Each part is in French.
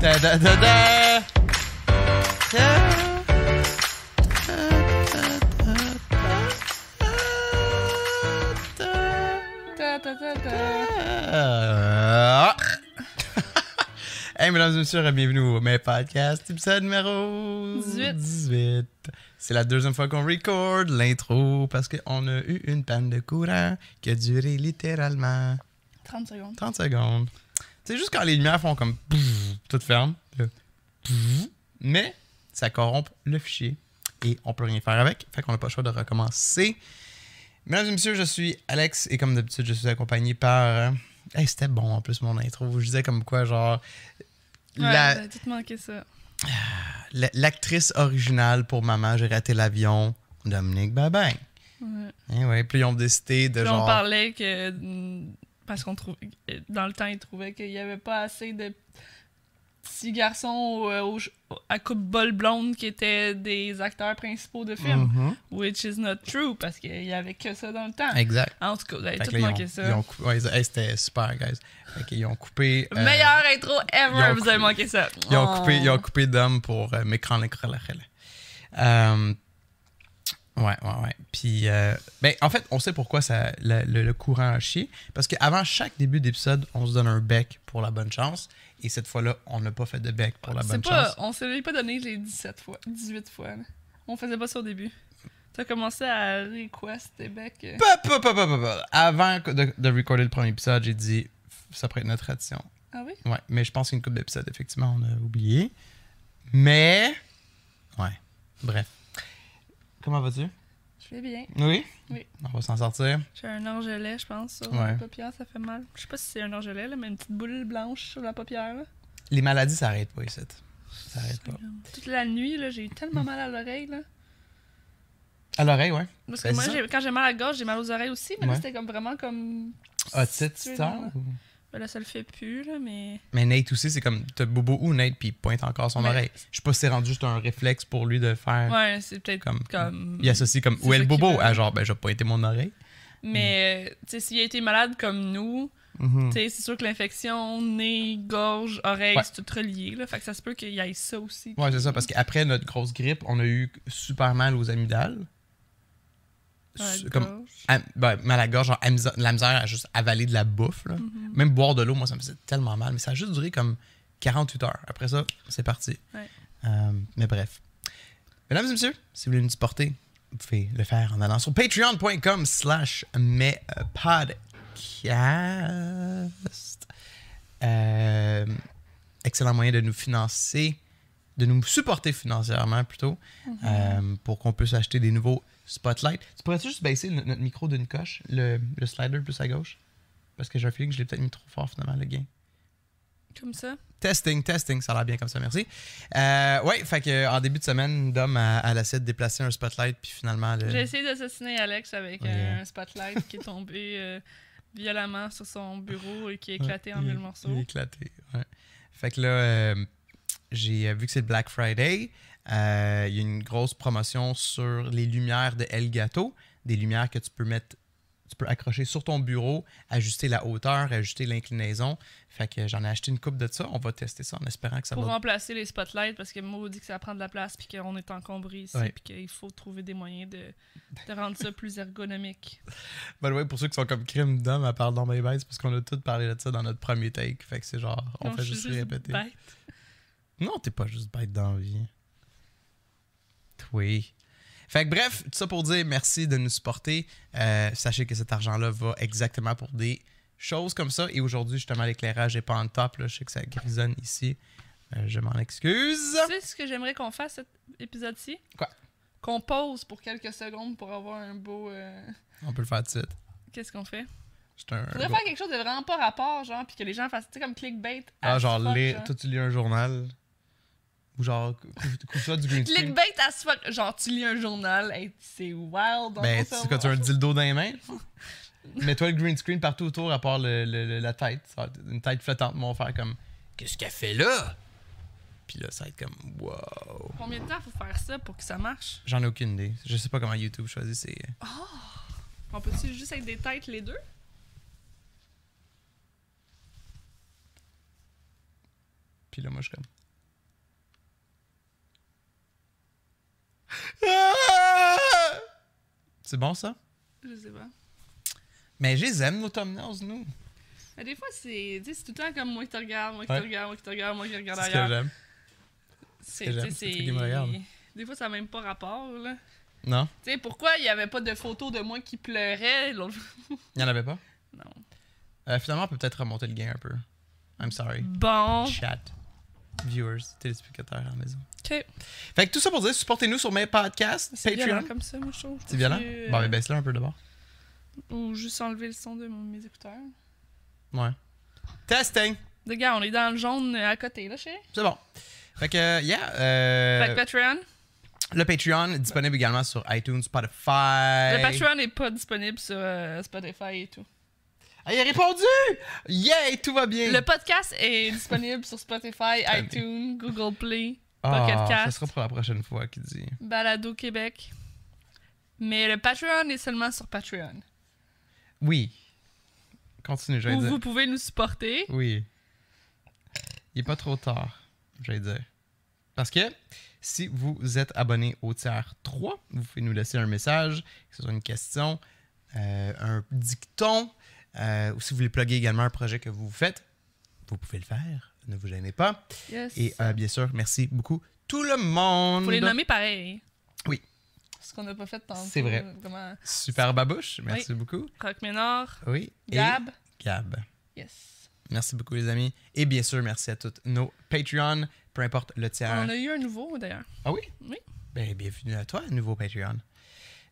Da. Euh, hey, mesdames et messieurs, bienvenue au mes podcast, épisode numéro 18. 18. C'est la deuxième fois qu'on record l'intro parce qu'on a eu une panne de courant qui a duré littéralement 30 secondes. 30 secondes. C'est juste quand les lumières font comme tout ferme. Mais ça corrompt le fichier et on peut rien faire avec. Fait qu'on n'a pas le choix de recommencer. Mesdames et messieurs, je suis Alex et comme d'habitude, je suis accompagné par. euh, Hey, c'était bon en plus mon intro. Je disais comme quoi, genre. Ouais, la- t'as tout manqué ça. la- L'actrice originale pour Maman, j'ai raté l'avion, Dominique Babin. Ouais. Eh ouais, puis ils ont décidé de Puis genre. on parlait que. Mm, Parce qu'on trouve. Dans le temps, ils trouvaient qu'il n'y avait pas assez de petits garçons au- au- à coupe bol blonde qui étaient des acteurs principaux de films. Mhm. Which is not true, parce qu'il y avait que ça dans le temps. Exact. En tout cas, vous avez tout là, ils ont- manqué ça. ils ont cou- ouais, ils- hey, c'était super, guys. Fait qu'ils ont coupé. euh, Meilleure intro ils ever, vous avez manqué ça. Ils ont Oh. coupé, ils ont coupé d'hommes pour euh, m'écran l'écran la règle. Euh, Ouais, ouais, ouais. Puis, euh, ben, en fait, on sait pourquoi ça, le, le- le courant a chié. Parce qu'avant chaque début d'épisode, on se donne un bec pour la bonne chance. Et cette fois-là, on n'a pas fait de bec pour la bonne pas, chance. on se l'est pas donné les 17 fois, 18 fois. là. On faisait pas ça au début. T'as commencé à request tes becs. Pa, pa, pa. Avant de, de recorder le premier épisode, j'ai dit ça pourrait être notre tradition. Ah oui? Ouais, mais je pense qu'une couple d'épisodes, effectivement, on a oublié. Mais. Ouais. Bref. Comment vas-tu? Je vais bien. Oui? Oui. On va s'en sortir. J'ai un orgelet, je pense, sur Ouais. la paupière, ça fait mal. Je sais pas si c'est un orgelet, là, mais une petite boule blanche sur la paupière. Là. Les maladies, ça arrête pas ici. Ça arrête pas. Toute la nuit, là, j'ai eu tellement mal à l'oreille. Là. À l'oreille, ouais. Parce que moi, quand j'ai mal à la gorge, j'ai mal aux oreilles aussi, mais là, Ouais. c'était comme vraiment comme. Otite, situé ça? Ben là, ça le fait plus, là, mais. Mais Nate aussi, c'est comme. T'as Bobo ou Nate, puis il pointe encore son Mais- oreille. Je sais pas si c'est rendu juste un réflexe pour lui de faire. Ouais, c'est peut-être Comme- comme. Il associe comme. Où est le Bobo? Ah, genre, ben, je vais pointer mon oreille. Mais, euh, tu sais, s'il a été malade comme nous. Tu sais, c'est sûr que l'infection, nez, gorge, oreille, Ouais. c'est tout relié. Là. Fait que ça se peut qu'il y ait ça aussi. Ouais, c'est ça, parce qu'après notre grosse grippe, on a eu super mal aux amygdales. Comme, ben, mal à la gorge, genre la misère à juste avaler de la bouffe. là. Mhm. Même boire de l'eau, moi, ça me faisait tellement mal. Mais ça a juste duré comme 48 heures. Après ça, c'est parti. Ouais. Euh, mais bref. Mesdames et messieurs, si vous voulez nous supporter, vous pouvez le faire en allant sur patreon.com slash mes podcasts. Euh, excellent moyen de nous financer, de nous supporter financièrement plutôt, euh, pour qu'on puisse acheter des nouveaux spotlights. Tu pourrais-tu juste baisser no- notre micro d'une coche, le, le slider plus à gauche? Parce que j'ai un feeling que je l'ai peut-être mis trop fort finalement, le gain. Comme ça. Testing, testing, ça a l'air bien comme ça, merci. Euh, ouais, fait que en début de semaine, Dom a, a essayé de déplacer un spotlight, puis finalement, le- J'ai essayé d'assassiner Alex avec Ouais. un spotlight qui est tombé euh, violemment sur son bureau et qui a éclaté en mille il- Il morceaux. est éclaté, ouais. Fait que là, euh, j'ai euh, vu que c'est le Black Friday. euh, Il y a une grosse promotion sur les lumières de Elgato. Des lumières que tu peux mettre, tu peux accrocher sur ton bureau, ajuster la hauteur, ajuster l'inclinaison. Fait que j'en ai acheté une coupe de ça. On va tester ça en espérant que ça Pour va. remplacer les spotlights, parce que Mo dit que ça prend de la place, puis qu'on est encombré ici, Ouais. puis qu'il faut trouver des moyens de, de rendre ça plus ergonomique. The way, pour ceux qui sont comme crime d'homme à part dans mes bêtes, parce qu'on a tous parlé de ça dans notre premier take. Fait que c'est genre, on Non, fait suis juste répéter. bête. Non, t'es pas juste bête dans la vie. Oui. Fait que bref, tout ça pour dire merci de nous supporter. Euh, sachez que cet argent-là va exactement pour des choses comme ça. Et aujourd'hui, justement, l'éclairage n'est pas en top. Là. Je sais que ça grisonne ici. Euh, je m'en excuse. Tu sais ce que j'aimerais qu'on fasse cet épisode-ci? Quoi? Qu'on pause pour quelques secondes pour avoir un beau. euh, On peut le faire tout de suite. Qu'est-ce qu'on fait? Un. Faudrait faire quelque chose de vraiment pas rapport, genre, puis que les gens fassent, tu sais, comme clickbait. Ah, genre, fuck, lire- genre. toi, tu lis un journal. Ou genre, cou- cou- couche-toi du green screen. Clickbait as fuck. Genre, tu lis un journal, hey, c'est wild. dans Ben, sais, quand tu as un dildo dans les mains, mets-toi le green screen partout autour à part le- la tête. Une tête flottante, mais on va faire comme Qu'est-ce qu'elle fait là? Puis là, ça va être comme Wow. Combien de temps faut faire ça pour que ça marche? J'en ai aucune idée. Je sais pas comment YouTube choisit ses. On peut-tu juste être des têtes les deux? Puis là, moi, je suis comme. C'est bon, ça? Je sais pas. Mais je les aime, nos thumbnails, nous. Mais des fois, c'est c'est tout le temps comme moi qui te regarde, moi qui te regarde, moi qui te regarde, moi qui regarde C'est ce que ailleurs. j'aime. C'est que tu sais, j'aime, c'est. Des fois, ça n'a même pas rapport, là. Non? Tu sais, pourquoi il n'y avait pas de photos de moi qui pleurait l'autre Il n'y en avait pas? Non. Euh, finalement, on peut peut-être remonter le gain un peu. I'm sorry. Bon. Chat. Viewers, téléspectateurs à la maison. Ok. Fait que tout ça pour dire, supportez-nous sur mes podcasts, C'est violent Patreon. comme ça, moi, je trouve. C'est violent? Euh, Bon, mais baisse-le un peu d'abord. Ou juste enlever le son de mes écouteurs. Ouais. Testing. Les gars, on est dans le jaune à côté, là, chérie. C'est bon. Fait que, euh, yeah. euh, Fait que Patreon. le Patreon est disponible également sur iTunes, Spotify. Le Patreon n'est pas disponible sur euh, Spotify et tout. Ah, il a répondu! Yeah, tout va bien. Le podcast est disponible sur Spotify, iTunes, Google Play, Ah, Pocket ça Cast, sera pour la prochaine fois qu'il dit. Balado Québec. Mais le Patreon est seulement sur Patreon. Oui. Continue, Où dire. vous pouvez nous supporter. Oui. Il est pas trop tard, j'allais dire. Parce que si vous êtes abonné au tiers 3, vous pouvez nous laisser un message, que ce soit une question, euh, un dicton, euh, ou si vous voulez plugger également un projet que vous faites, vous pouvez le faire. Ne vous gênez pas. Yes. Et euh, bien sûr, merci beaucoup tout le monde. Faut les nommer pareil. Oui. Ce qu'on n'a pas fait tantôt. C'est vrai. Comment... Super babouche, merci beaucoup. Croque Ménard, Oui. Et Gab. Gab. Yes. Merci beaucoup les amis. Et bien sûr, merci à tous nos Patreon, peu importe le tiers. On a eu un nouveau d'ailleurs. Ah oui? Oui. Ben, bienvenue à toi, nouveau Patreon.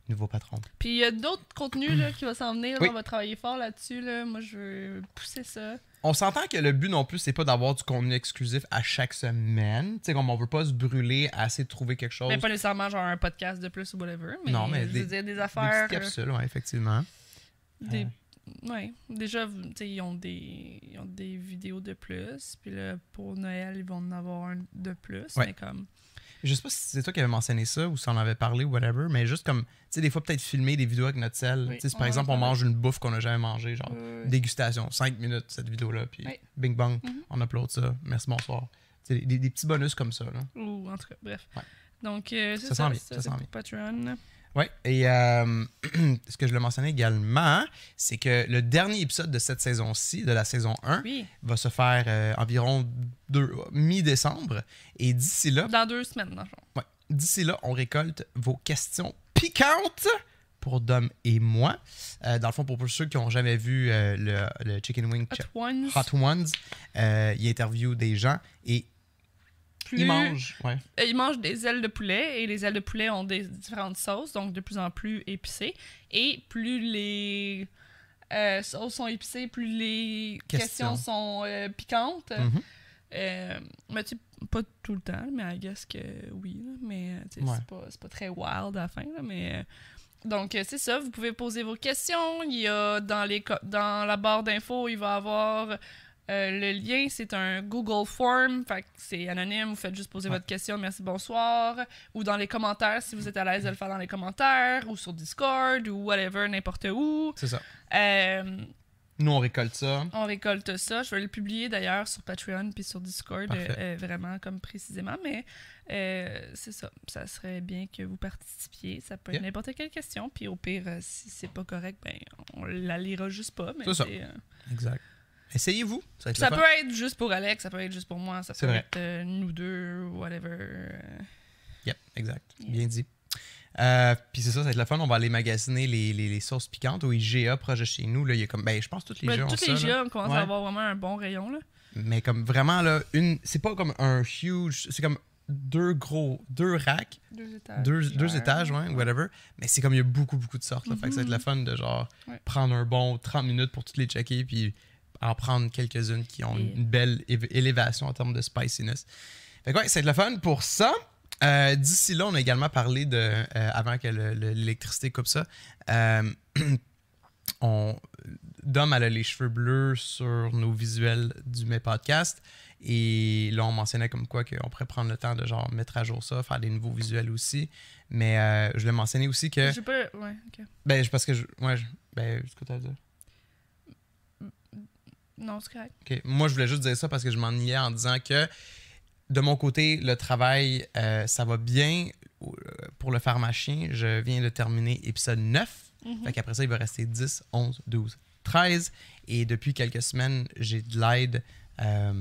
Nouveau patron. Puis il y a d'autres contenus là, qui vont s'en venir. là. Oui. On va travailler fort là-dessus. Là. Moi, je veux pousser ça. On s'entend que le but non plus, c'est pas d'avoir du contenu exclusif à chaque semaine. Tu sais, comme on veut pas se brûler à essayer de trouver quelque chose. Mais pas nécessairement genre un podcast de plus ou whatever. Mais, Non, mais je des- veux dire des Des affaires. petites capsules, ouais, effectivement. euh, des- Ouais, déjà, ils ont des ils ont des vidéos de plus. Puis là, pour Noël, ils vont en avoir un de plus. Ouais. Mais comme. Je sais pas si c'est toi qui avais mentionné ça ou si on en avait parlé ou whatever, mais juste comme, tu sais, des fois peut-être filmer des vidéos avec notre sel. Oui, Tu sais, par exemple on mange une bouffe qu'on a jamais mangée, genre euh, dégustation, 5 minutes cette vidéo-là, puis Oui. bing bang, Mhm. on upload ça. Merci, bonsoir. Tu sais, des, des petits bonus comme ça, là. Ou en tout cas, bref. Ouais. Donc, euh, c'est Ça ça. sent bien, ça, ça pour Patreon. Ouais, et euh, ce que je le mentionnais également, c'est que le dernier épisode de cette saison-ci, de la saison 1, Oui. va se faire euh, environ mi-décembre. Et d'ici là, Dans deux semaines, dans le fond. ouais, d'ici là, on récolte vos questions piquantes pour Dom et moi. Euh, dans le fond, pour, pour ceux qui n'ont jamais vu le, le Chicken Wing Hot Ones. Hot Ones, il interview des gens et plus- il mange. Ouais. Euh, Ils mangent des ailes de poulet et les ailes de poulet ont des différentes sauces, donc de plus en plus épicées. Et plus les euh, sauces sont épicées, plus les Questions. questions, sont euh, piquantes. Mhm. Euh, mais tu sais, pas tout le temps, mais I guess que oui. là. mais Ouais. c'est pas, pas très wild à la fin. là, mais, donc, c'est ça. Vous pouvez poser vos questions. Il y a dans, les, dans la barre d'infos, il va y avoir euh, le lien. C'est un Google Form. Fait c'est anonyme. Vous faites juste poser Ouais. votre question. Merci, bonsoir. Ou dans les commentaires, si vous êtes à l'aise de le faire dans les commentaires. Ou sur Discord. Ou whatever, n'importe où. C'est ça. Euh, Nous, on récolte ça. on récolte ça. Je vais le publier d'ailleurs sur Patreon puis sur Discord, euh, vraiment comme précisément. Mais c'est ça. Ça serait bien que vous participiez. Ça peut être Yeah. n'importe quelle question. Puis au pire, si c'est pas correct, ben on la lira juste pas. C'est ça. Exact. Essayez-vous. Ça peut être juste pour Alex, ça peut être juste pour moi, ça peut vrai. être euh, nous deux, whatever. Yep, exact. Yeah. Bien dit. Euh, Puis c'est ça, ça va être le fun. On va aller magasiner les, les, les sauces piquantes au IGA proche de chez nous. Là, il y a comme, ben, je pense que toutes les Ben, ont toutes les là. GA, on commence Ouais. à avoir vraiment un bon rayon. Là. Mais comme vraiment, là, une, c'est pas comme un huge. C'est comme deux gros, deux racks, Deux étages. deux, étages, ouais, whatever. Mais c'est comme il y a beaucoup, beaucoup de sortes. Là. Fait que ça va être Mhm. le fun de genre Ouais. prendre un bon 30 minutes pour toutes les checker puis en prendre quelques-unes qui ont une belle élévation en termes de spiciness. Fait que ouais, c'est le fun pour ça. Euh, D'ici là, on a également parlé de, euh, avant que le- le- l'électricité coupe ça, euh, on, Dom elle a les cheveux bleus sur nos visuels du mes podcast. Et là, on mentionnait comme quoi qu'on pourrait prendre le temps de genre mettre à jour ça, faire des nouveaux visuels aussi. Mais euh, je l'ai mentionné aussi que. Je peux. Ouais, ok. Ben, je- parce que je. Ouais, je- ben, ce que t'as dit. Non, c'est correct. Ok. Moi, je voulais juste dire ça parce que je m'ennuyais en disant que de mon côté, le travail, euh, ça va bien. Euh, Pour le pharmacien, je viens de terminer épisode 9. Mhm. Fait qu'après ça, il va rester 10, 11, 12, 13. Et depuis quelques semaines, j'ai de l'aide euh,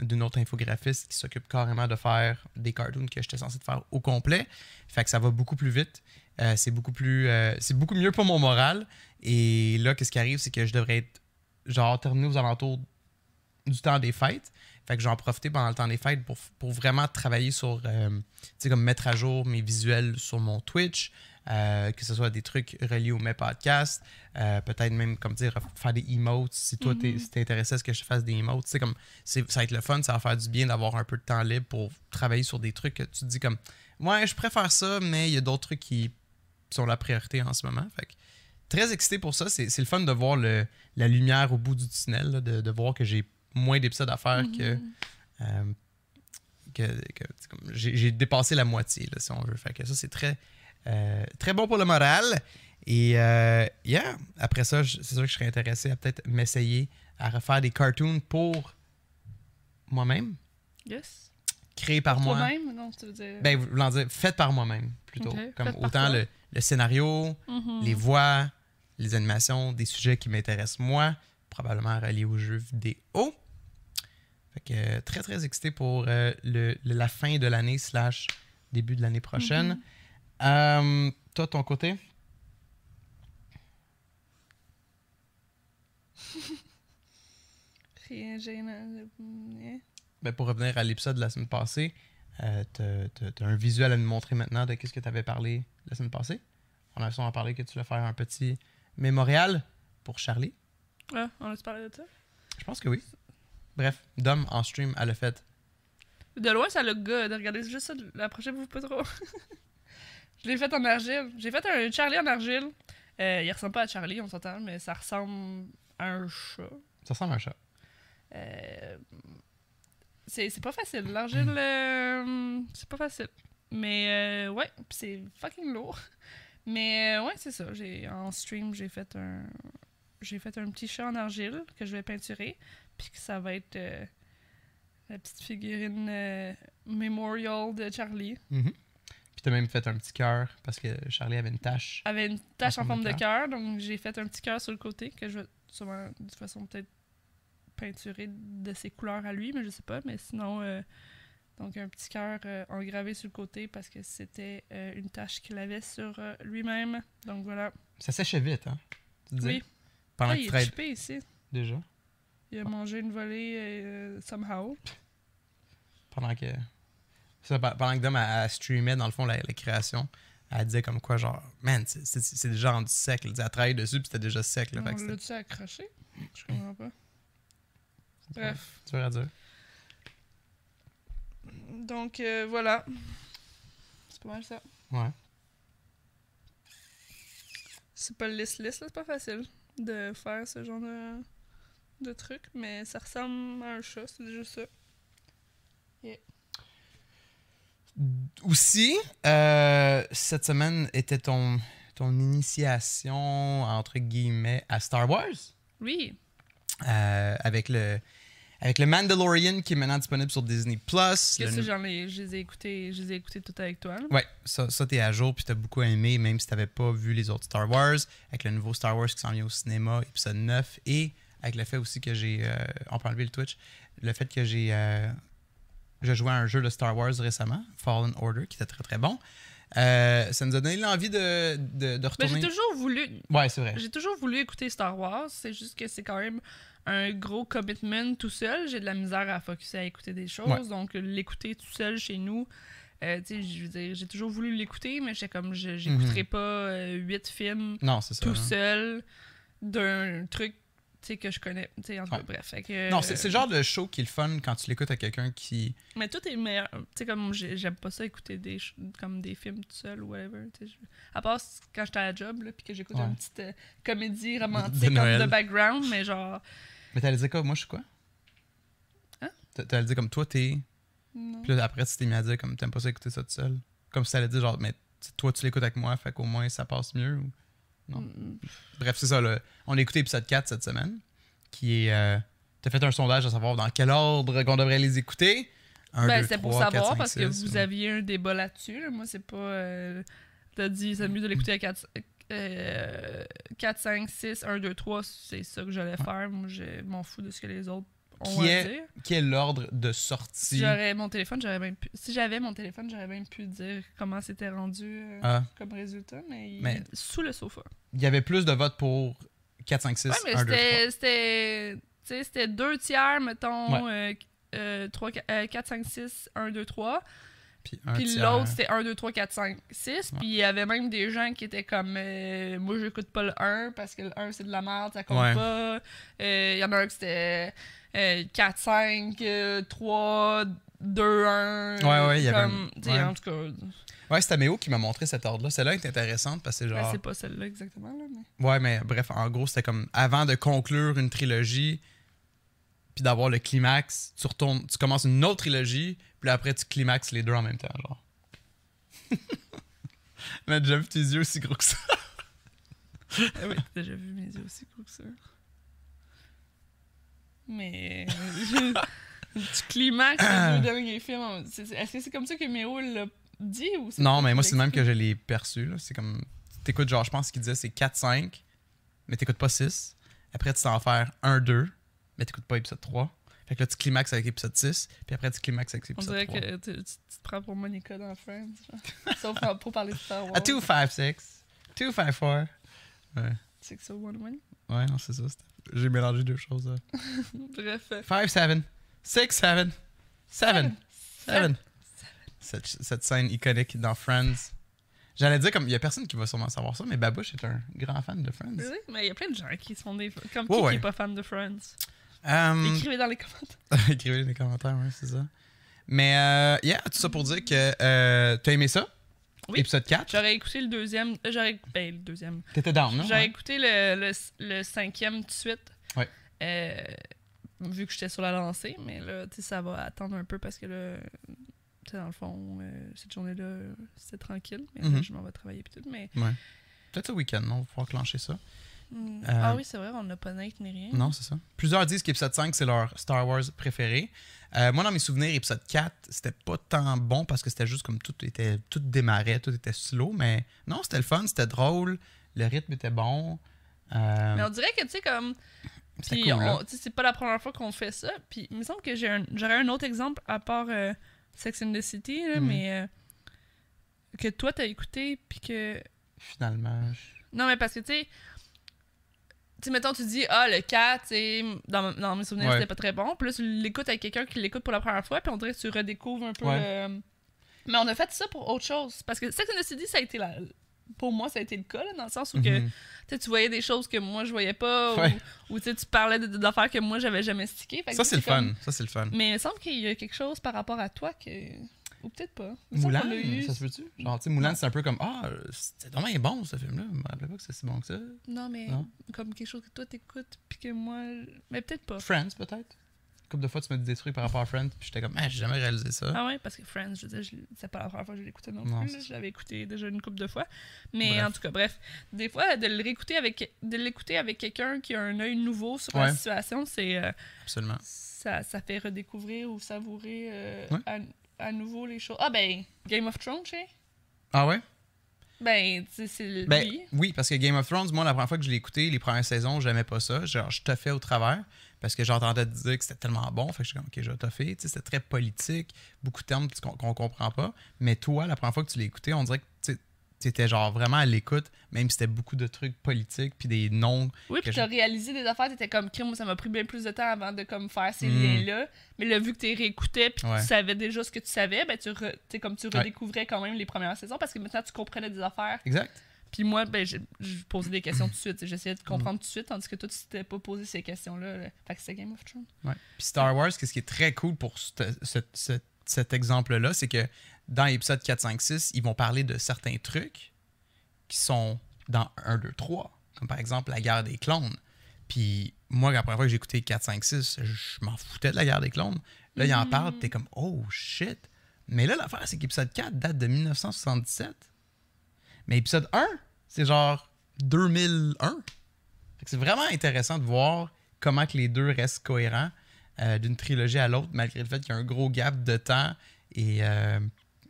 d'une autre infographiste qui s'occupe carrément de faire des cartoons que j'étais censé faire au complet. Fait que ça va beaucoup plus vite. Euh, c'est beaucoup plus c'est beaucoup mieux pour mon moral. Et là, qu'est-ce qui arrive, c'est que je devrais être genre terminé aux alentours du temps des fêtes. Fait que j'en profiter pendant le temps des fêtes pour, pour vraiment travailler sur, euh, tu sais, comme mettre à jour mes visuels sur mon Twitch, euh, que ce soit des trucs reliés au mes podcasts, euh, peut-être même, comme dire, faire des emotes. Si toi, t'es, Mhm. si intéressé à ce que je fasse des emotes, tu sais, comme, c'est, ça va être le fun, ça va faire du bien d'avoir un peu de temps libre pour travailler sur des trucs que tu te dis comme, ouais, je préfère ça, mais il y a d'autres trucs qui sont la priorité en ce moment. Fait que, très excité pour ça. C'est, le fun de voir le, la lumière au bout du tunnel, là, de, de voir que j'ai moins d'épisodes à faire que, Mhm. euh, que, j'ai, dépassé la moitié, là, si on veut. Fait que ça, c'est très, euh, très bon pour le moral. Et euh, yeah, après ça, c'est sûr que je serais intéressé à peut-être m'essayer à refaire des cartoons pour moi-même, Yes. Créés par moi. Toi-même? Non, tu veux dire? Ben, voulant dire, faites par moi-même, plutôt. Comme faites autant le, le scénario, Mhm. les voix, les animations, des sujets qui m'intéressent moi, probablement reliés aux jeux vidéo. Fait que euh, très très excité pour euh, le, le- la fin de l'année slash début de l'année prochaine. Mhm. Euh, toi, ton côté? Rien gênant. Ben, pour revenir à l'épisode de la semaine passée, euh, t'as- t'as t'as un visuel à nous montrer maintenant de qu'est-ce que tu avais parlé la semaine passée. On a sûrement parlé que tu voulais faire un petit mémorial pour Charlie. Ah, on a-tu parlé de ça? Je pense que oui. Bref, Dom en stream, elle a fait. De loin, ça le gars. De regarder juste ça, approchez-vous pas trop. je l'ai fait en argile. J'ai fait un Charlie en argile. Euh, il ressemble pas à Charlie, on s'entend, mais ça ressemble à un chat. Ça ressemble à un chat. Euh, c'est c'est pas facile. L'argile, euh, c'est pas facile. Mais euh, ouais, c'est fucking lourd. Mais euh, ouais, c'est ça. J'ai en stream, j'ai fait un j'ai fait un petit chat en argile que je vais peinturer, puis que ça va être euh, la petite figurine euh, memorial de Charlie. Mhm. Puis t'as même fait un petit cœur parce que Charlie avait une tache. Avait une tache En forme de cœur, donc j'ai fait un petit cœur sur le côté que je vais sûrement de toute façon peut-être peinturer de ses couleurs à lui, mais je sais pas. Mais sinon, euh, donc un petit cœur euh, engravé sur le côté parce que c'était euh, une tache qu'il avait sur euh, lui-même. Donc voilà. Ça séchait vite, hein? Tu disais? Oui. Pendant Ah, que il est chippé ici. déjà? Il a mangé une volée somehow. Pendant que. Ça, pe- pendant que Dom elle streamait, dans le fond, la, la création, elle disait comme quoi, genre, man, c'est- déjà rendu sec. Elle travaillait dessus, puis c'était déjà sec. Là, On l'a-tu accroché? Je comprends pas. Bref. dur à dire. Donc euh, voilà. C'est pas mal ça. Ouais. C'est pas lisse-lisse, c'est pas facile de faire ce genre de, de truc, mais ça ressemble à un chat, c'est déjà ça. Aussi, euh, cette semaine était ton, ton initiation, entre guillemets, à Star Wars. Oui, euh, avec le avec le Mandalorian qui est maintenant disponible sur Disney Plus. que ça, j'en ai, je les ai écoutés, je les ai écoutés tout avec toi. là. Ouais, ça, ça t'es à jour puis t'as beaucoup aimé, même si t'avais pas vu les autres Star Wars, avec le nouveau Star Wars qui s'en vient au cinéma, épisode 9, et avec le fait aussi que j'ai, euh, on peut enlever le Twitch, le fait que j'ai, euh, j'ai joué à un jeu de Star Wars récemment, Fallen Order, qui était très très bon. Euh, ça nous a donné l'envie de, de, de Ben, retourner. j'ai toujours voulu, Ouais, c'est vrai. j'ai toujours voulu écouter Star Wars, c'est juste que c'est quand même un gros commitment tout seul. J'ai de la misère à focusser à écouter des choses, Ouais. donc l'écouter tout seul chez nous. euh, tu sais, je veux dire, j'ai toujours voulu l'écouter, mais j'étais comme, je- j'écouterais pas euh, huit films Non, c'est ça. tout hein. seul d'un truc tu sais, que je connais. Tu sais, en tout cas, Ouais. bref. que, Non, c'est c'est le genre de show qui est le fun quand tu l'écoutes à quelqu'un qui. Mais tout est meilleur. Tu sais, comme j'ai- j'aime pas ça écouter des, comme des films tout seul ou whatever. je- À part quand j'étais à la job, là, puis que j'écoute Ouais. une petite euh, comédie romantique De comme de background, mais genre. Mais t'allais dire quoi? Moi, je suis quoi? Hein? T'a- T'allais dire comme toi, t'es. Puis là, après, tu t'es mis à dire comme t'aimes pas ça écouter ça tout seul. Comme si t'allais dire genre, mais toi, tu l'écoutes avec moi, fait qu'au moins ça passe mieux. ou- non? Mm, Bref, c'est ça. Là. On a écouté épisode 4 cette semaine, qui est euh, T'as fait un sondage à savoir dans quel ordre qu'on devrait les écouter. Un, Ben, c'est pour savoir parce que vous ouais. aviez un débat là-dessus. là. Moi, c'est pas. euh, T'as dit, c'est mieux de l'écouter à 4, euh, 4, 5, 6, 1, 2, 3. C'est ça que j'allais faire. Moi, je m'en fous de ce que les autres ont Qui à est- dire. Qui est l'ordre de sortie? J'aurais mon téléphone, j'aurais même pu... Si j'avais mon téléphone, j'aurais même pu dire comment c'était rendu euh, Ah. comme résultat, mais, Mais- sous le sofa. Il y avait plus de votes pour 4, 5, 6, Ouais, mais 1, 2, 3. c'était- deux tiers, mettons. euh, euh, 3, 4, 5, 6, 1, 2, 3. Puis, l'autre, c'était 1, 2, 3, 4, 5, 6. Ouais. Puis il y avait même des gens qui étaient comme euh, Moi, j'écoute pas le 1 parce que le 1, c'est de la merde, ça compte Ouais. pas. Euh, Il y en a un qui c'était euh, 4, 5, euh, 3, 2, 1. Ouais, ouais, il y avait comme, un- tu sais, ouais. En tout cas, Ouais, c'était Méo qui m'a montré cet ordre-là. Celle-là est intéressante parce que c'est ben, genre. c'est pas celle-là exactement. Là, mais... Ouais, mais bref, en gros, c'était comme avant de conclure une trilogie, puis d'avoir le climax, tu retournes, tu commences une autre trilogie, puis après tu climaxes les deux en même temps, genre. mais déjà vu tes yeux aussi gros que ça. Ah oui, t'as déjà vu mes yeux aussi gros que ça. Mais. je- tu climaxes les deux derniers films. Est-ce que c'est comme ça que Méo l'a dit ou Non, mais moi, c'est le même que je l'ai perçu. là. C'est comme. T'écoutes, genre, je pense qu'il disait c'est 4-5, mais t'écoutes pas 6. Après, tu t'en faire 1-2, mais t'écoutes pas épisode 3. Fait que là, tu climaxes avec épisode 6, puis après, tu climaxes avec On épisode dirait 3. que tu, tu- tu te prends pour Monica dans Friends. Sauf pour parler de Star Wars. À 2-5-6, 2-5-4. Ouais. 601. Ouais, non, c'est ça. J'ai mélangé deux choses. là. Bref. euh, 5, 7, 6, 7, 7, 7. Cette, cette scène iconique dans Friends. J'allais dire, comme il y a personne qui va sûrement savoir ça, mais Babouche est un grand fan de Friends. Oui, mais il y a plein de gens qui des. Comme Ouais, qui, ouais. qui est pas fan de Friends. Euh, Écrivez dans les commentaires. Écrivez dans les commentaires, ouais, c'est ça. Mais, euh, yeah, tout ça pour dire que euh, t'as aimé ça? Oui. Épisode 4? J'aurais écouté le deuxième. euh, J'aurais. Ben, le deuxième. T'étais down, non? J'aurais Ouais. écouté le, le, le cinquième tout de suite. Ouais. Euh, vu que j'étais sur la lancée, mais là, tu sais, ça va attendre un peu parce que là, tu sais, dans le fond, euh, cette journée-là, c'était tranquille. Mais là, Mhm. je m'en vais travailler puis tout. Mais. Peut-être ce week-end, non? On va pouvoir clencher ça. Hmm. Euh, Ah oui, c'est vrai, on n'a pas Nate ni rien. Non, c'est ça. Plusieurs disent qu'épisode 5, c'est leur Star Wars préféré. Euh, moi, dans mes souvenirs, épisode 4, c'était pas tant bon parce que c'était juste comme tout était tout démarrait, tout était slow, mais non, c'était le fun, c'était drôle, le rythme était bon. Euh, Mais on dirait que, tu sais, comme. Puis, cool, sais, c'est pas la première fois qu'on fait ça. Puis, il me semble que un- j'aurais un autre exemple à part Sex and the City, là, Mhm. mais que toi, t'as écouté, puis que. Finalement, je- Non, mais parce que, tu sais. Sais, mettons, tu dis, ah, le 4, tu sais, dans, dans mes souvenirs, Ouais. c'était pas très bon. Puis là, tu l'écoutes avec quelqu'un qui l'écoute pour la première fois, puis on dirait que tu redécouvres un peu Ouais. le- Mais on a fait ça pour autre chose. Parce que Sex and the City, ça a été la. Pour moi, ça a été le cas, là, dans le sens où que, Mhm. tu voyais des choses que moi, je voyais pas, Ouais. ou, ou tu sais, tu parlais d'affaires que moi, j'avais jamais stické. Fait que Ça, c'est le comme- fun. Ça, c'est le fun. Mais il me semble qu'il y a quelque chose par rapport à toi que. Ou peut-être pas. Moulin, eu. ça se peut-tu? Genre, tu sais, Moulin, c'est un peu comme Ah, c'était vraiment bon ce film-là. Je me rappelais pas que c'était si bon que ça. Non, mais Non? comme quelque chose que toi t'écoutes, puis que moi. Mais peut-être pas. Friends, peut-être? Une couple de fois, tu me dis des trucs par rapport à Friends, puis j'étais comme Ah, j'ai jamais réalisé ça. Ah ouais, parce que Friends, je veux dire, c'est pas la première fois que je l'écoutais non, Non, plus. c'est. Je l'avais écouté déjà une couple de fois. Mais Bref. en tout cas, bref. Des fois, de le réécouter avec de l'écouter avec quelqu'un qui a un œil nouveau sur Ouais. la situation, c'est. euh, Absolument. ça, ça fait redécouvrir ou savourer euh, Ouais. à, à nouveau les choses. Ah ben, Game of Thrones, tu sais. Ah ouais? Ben, tu sais, c'est Ben, oui, parce que Game of Thrones, moi, la première fois que je l'ai écouté, les premières saisons, j'aimais pas ça. Genre, je toffais au travers parce que j'entendais dire que c'était tellement bon. Fait que j'étais comme, OK, je vais toffer. Tu sais, c'était très politique, beaucoup de termes qu'on comprend pas. Mais toi, la première fois que tu l'as écouté, on dirait que étais genre vraiment à l'écoute, même si c'était beaucoup de trucs politiques, puis des noms. Oui, puis t'as réalisé des affaires, t'étais comme crime, ça m'a pris bien plus de temps avant de comme faire ces Mm. liens-là. Mais là, vu que tu réécoutais puis que Ouais. tu savais déjà ce que tu savais, ben tu re- comme tu Ouais. redécouvrais quand même les premières saisons parce que maintenant tu comprenais des affaires. Exact. Puis moi, ben je, je posais des questions tout de suite, j'essayais de comprendre tout de suite, tandis que toi tu t'étais pas posé ces questions-là. là. Fait que c'était Game of Thrones. Ouais. Puis Star Wars, qu'est-ce qui est très cool pour ce- ce- ce- cet exemple-là, c'est que dans l'épisode 4, 5, 6, ils vont parler de certains trucs qui sont dans 1, 2, 3. Comme par exemple la guerre des clones. Puis moi, la première fois que j'ai écouté 4, 5, 6, je m'en foutais de la guerre des clones. Là, ils en Mm. parlent, t'es comme, oh shit. Mais là, l'affaire, c'est qu'épisode 4 date de 1977. Mais épisode 1, c'est genre 2001. Fait que c'est vraiment intéressant de voir comment que les deux restent cohérents euh, d'une trilogie à l'autre, malgré le fait qu'il y a un gros gap de temps. Et euh,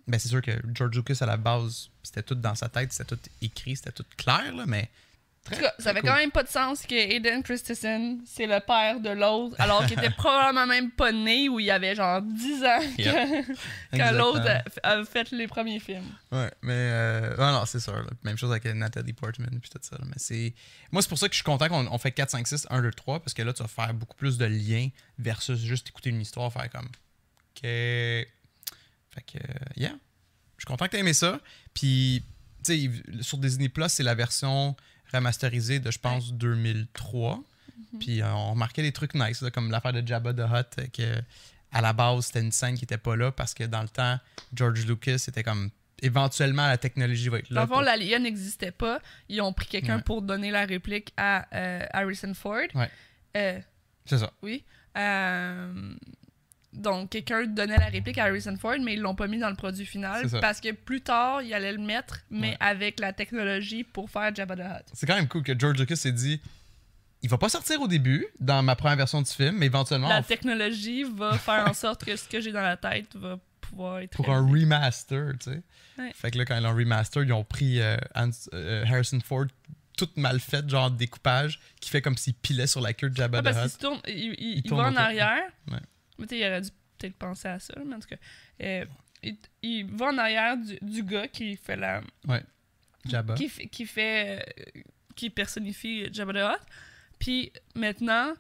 ben, c'est sûr que George Lucas, à la base, c'était tout dans sa tête, c'était tout écrit, c'était tout clair, là, mais. En tout cas, ça fait quand même pas de sens que Aiden Christensen, c'est le père de l'autre, alors qu'il était probablement même pas né où il avait genre 10 ans que- Yep. quand l'autre a, fait les premiers films. Ouais, mais euh, non, non, c'est sûr. là. Même chose avec Natalie Portman puis tout ça. là. Mais c'est moi c'est pour ça que je suis content qu'on on fait 4 5 6 1 2 3 parce que là tu vas faire beaucoup plus de liens versus juste écouter une histoire faire comme OK. Fait que euh, yeah. Je suis content que tu aimé ça. Puis tu sais sur Disney Plus, c'est la version remasterisée de je pense 2003. Puis euh, on remarquait des trucs nice là, comme l'affaire de Jabba the Hutt euh, que à la base, c'était une scène qui était pas là parce que dans le temps, George Lucas était comme éventuellement la technologie va être là. fond, pour- la Lia n'existait pas. Ils ont pris quelqu'un Ouais. pour donner la réplique à euh, Harrison Ford. Ouais. Euh, C'est ça. oui. Euh, donc, quelqu'un donnait la réplique à Harrison Ford, mais ils l'ont pas mis dans le produit final parce que plus tard, ils allaient le mettre, mais Ouais. avec la technologie pour faire Jabba the Hutt. C'est quand même cool que George Lucas s'est dit il va pas sortir au début dans ma première version du film, mais éventuellement La f- technologie va faire en sorte que ce que j'ai dans la tête va pouvoir être pour un remaster, tu sais. Ouais. Fait que là quand ils l'ont remaster, ils ont pris euh, Hans- euh, Harrison Ford tout mal fait, genre découpage, qui fait comme s'il pilait sur la queue de Jabba the parce qu'il Hutt. tourne, il, il- Il il tourne va en autour. arrière. Ouais. Mais tu il aurait dû peut-être penser à ça, mais en tout cas. euh, il, il va en arrière du, du gars qui fait la. Jabba. Qui, fait- qui fait. euh, qui personnifie Jabba the Hutt. Puis maintenant,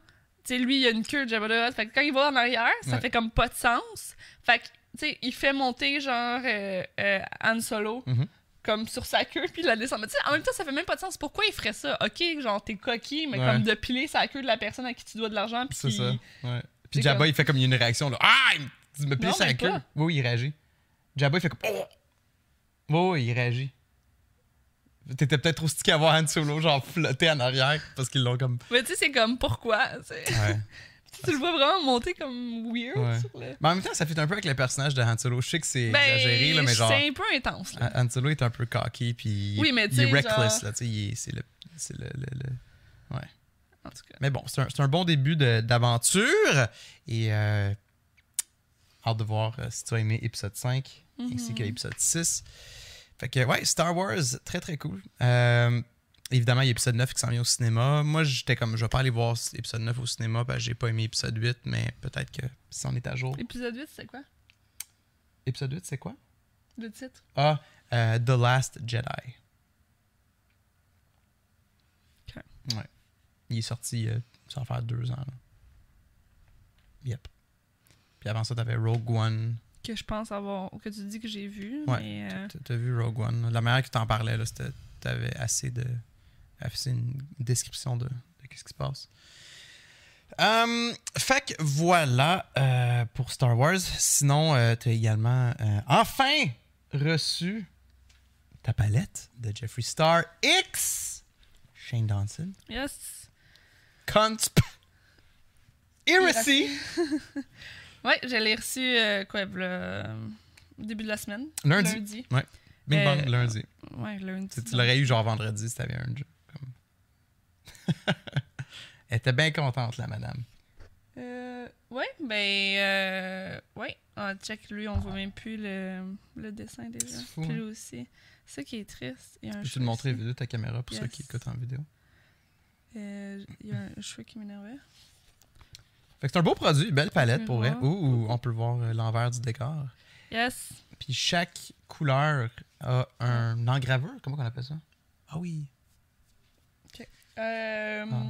tu sais, lui, il a une queue de Jabba the Hutt. Fait que quand il va en arrière, ça Ouais. fait comme pas de sens. Fait que, tu sais, il fait monter genre euh, euh, Han Solo. Mhm. Comme sur sa queue, puis la descend. Mais en même temps, ça fait même pas de sens. Pourquoi il ferait ça? Ok, genre, t'es coquille, mais Ouais. comme de piler sa queue de la personne à qui tu dois de l'argent, puis C'est qui- ça. Ouais. Puis Jabba, comme- il fait comme il y a une réaction là. Ah, il me sa mais queue. Oui, oui, il réagit. Jabba, il fait comme oh. Oui, oui, il réagit. T'étais peut-être trop stické à voir Han Solo, genre flotter en arrière, parce qu'ils l'ont comme. Mais tu sais, c'est comme pourquoi? tu. Ouais. le vois vraiment monter comme weird Ouais. sur le. Mais en même temps, ça fait un peu avec le personnage de Han Solo. Je sais que c'est Ben, exagéré, là, mais genre. C'est un peu intense. Là. Han Solo est un peu cocky, puis Oui, mais il est reckless, genre- là, tu sais, il est- c'est le, c'est le, le- le- En tout cas. Mais bon, c'est un, bon début d'aventure, et euh, hâte de voir euh, si tu as aimé épisode 5, ainsi Mhm. que épisode 6. Fait que, ouais, Star Wars, très très cool. Euh, évidemment, il y a épisode 9 qui s'en vient au cinéma. Moi, j'étais comme, je vais pas aller voir épisode 9 au cinéma, parce que j'ai pas aimé épisode 8, mais peut-être que si on est à jour. Épisode 8, c'est quoi? Épisode 8, c'est quoi? le titre Ah, euh, The Last Jedi. Ok. Ouais. Il est sorti, euh, ça va faire deux ans. là. Yep. Puis avant ça, t'avais Rogue One. Que je pense avoir. que tu dis que j'ai vu. Ouais, euh, T'as- vu Rogue One. La manière que t'en parlais, là, c'était t'avais assez de. assez une description de, de ce qui se passe. Hum, fait que voilà euh, pour Star Wars. Sinon, euh, t'as également euh, enfin reçu ta palette de Jeffree Star X. Shane Dawson. Yes. Consp. Heresy. Ouais, je l'ai reçu, euh, quoi, le début de la semaine. Lundi. Lundi. Bing Euh, bang, lundi. Ouais, lundi. Tu, tu l'aurais eu genre vendredi si t'avais un jeu. Comme... Elle était bien contente, la madame. Euh, ouais, ben, euh, ouais. Ah, check, lui, on voit même plus le, le dessin déjà. Fou, Puis hein. lui aussi. C'est ça qui est triste. Il y a un Peux-tu cheveu le montrer vidéo ta caméra pour ceux qui écoutent en vidéo? Euh, Il y a un cheveu qui m'énervait. Fait que c'est un beau produit, belle palette pour vrai. Ouh, on peut le voir euh, l'envers du décor. Yes. Puis chaque couleur a un engraveur, comment on appelle ça? Ah oui. Euh, Ah.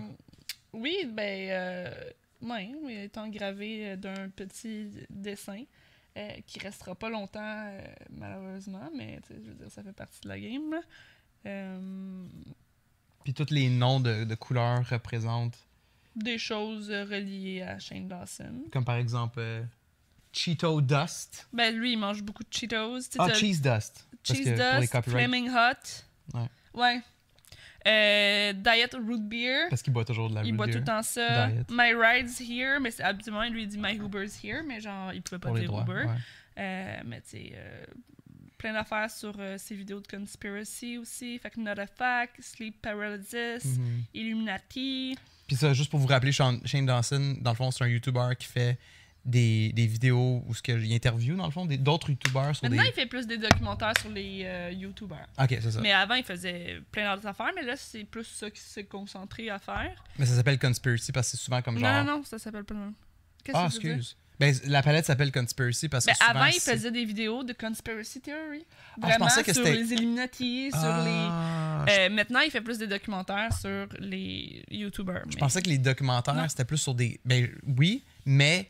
Oui, ben, euh, ouais, il est engravé d'un petit dessin euh, qui restera pas longtemps, euh, malheureusement, mais tu sais, je veux dire, ça fait partie de la game. Puis tous les noms de, de couleurs représentent, des choses euh, reliées à Shane Dawson. comme par exemple euh, Cheeto Dust. Ben, lui, il mange beaucoup de Cheetos. tu sais, Ah, t'as- Cheese Dust. Parce Cheese que pour les Dust, copyrights. Flaming Hot. Ouais. Ouais. Euh, Diet Root Beer. Parce qu'il boit toujours de la Il root boit beer. tout le temps ça. Diet. My Ride's Here, mais c'est habituellement, il lui dit My Uber's Here, mais genre, il pouvait pas pour les dire droits. Uber. ouais. Euh, mais tu sais, euh, plein d'affaires sur euh, ses vidéos de conspiracy aussi. Fait que Not a Fact, Sleep Paralysis, Mhm. Illuminati. Puis ça, juste pour vous rappeler, Shane Shane Dawson, dans le fond, c'est un YouTuber qui fait des, des vidéos où ce que, interview, dans le fond, d'autres YouTubers sur Maintenant, des... il fait plus des documentaires sur les euh, YouTubers. Ok, c'est ça. Mais, Mais avant, il faisait plein d'autres affaires, mais là, c'est plus ça qu'il s'est concentré à faire. ça s'appelle Conspiracy parce que c'est souvent comme genre... Non, non, ça s'appelle pas Ah, excuse. Ben, la palette s'appelle Conspiracy parce que Ben, souvent, avant, il faisait des vidéos de conspiracy theory. Ah, je Vraiment, que sur les Illuminati, sur Ah, les... Euh, maintenant, il fait plus des documentaires sur les YouTubers. Je pensais que les documentaires, c'était plus sur des. Ben oui, mais.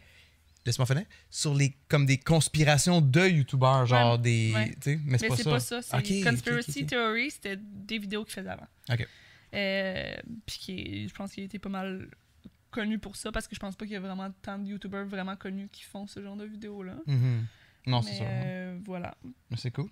Laisse-moi finir. Sur les. Comme des conspirations de YouTubers, genre Ouais, des. ouais. Mais c'est pas, pas ça. C'est Ok, ok, Conspiracy. Theory, c'était des vidéos qu'il faisait avant. Ok. Euh, Puis je pense qu'il été pas mal connu pour ça parce que je pense pas qu'il y a vraiment tant de YouTubers vraiment connus qui font ce genre de vidéos-là. Mhm. Non, c'est ça. euh, voilà. Mais c'est cool.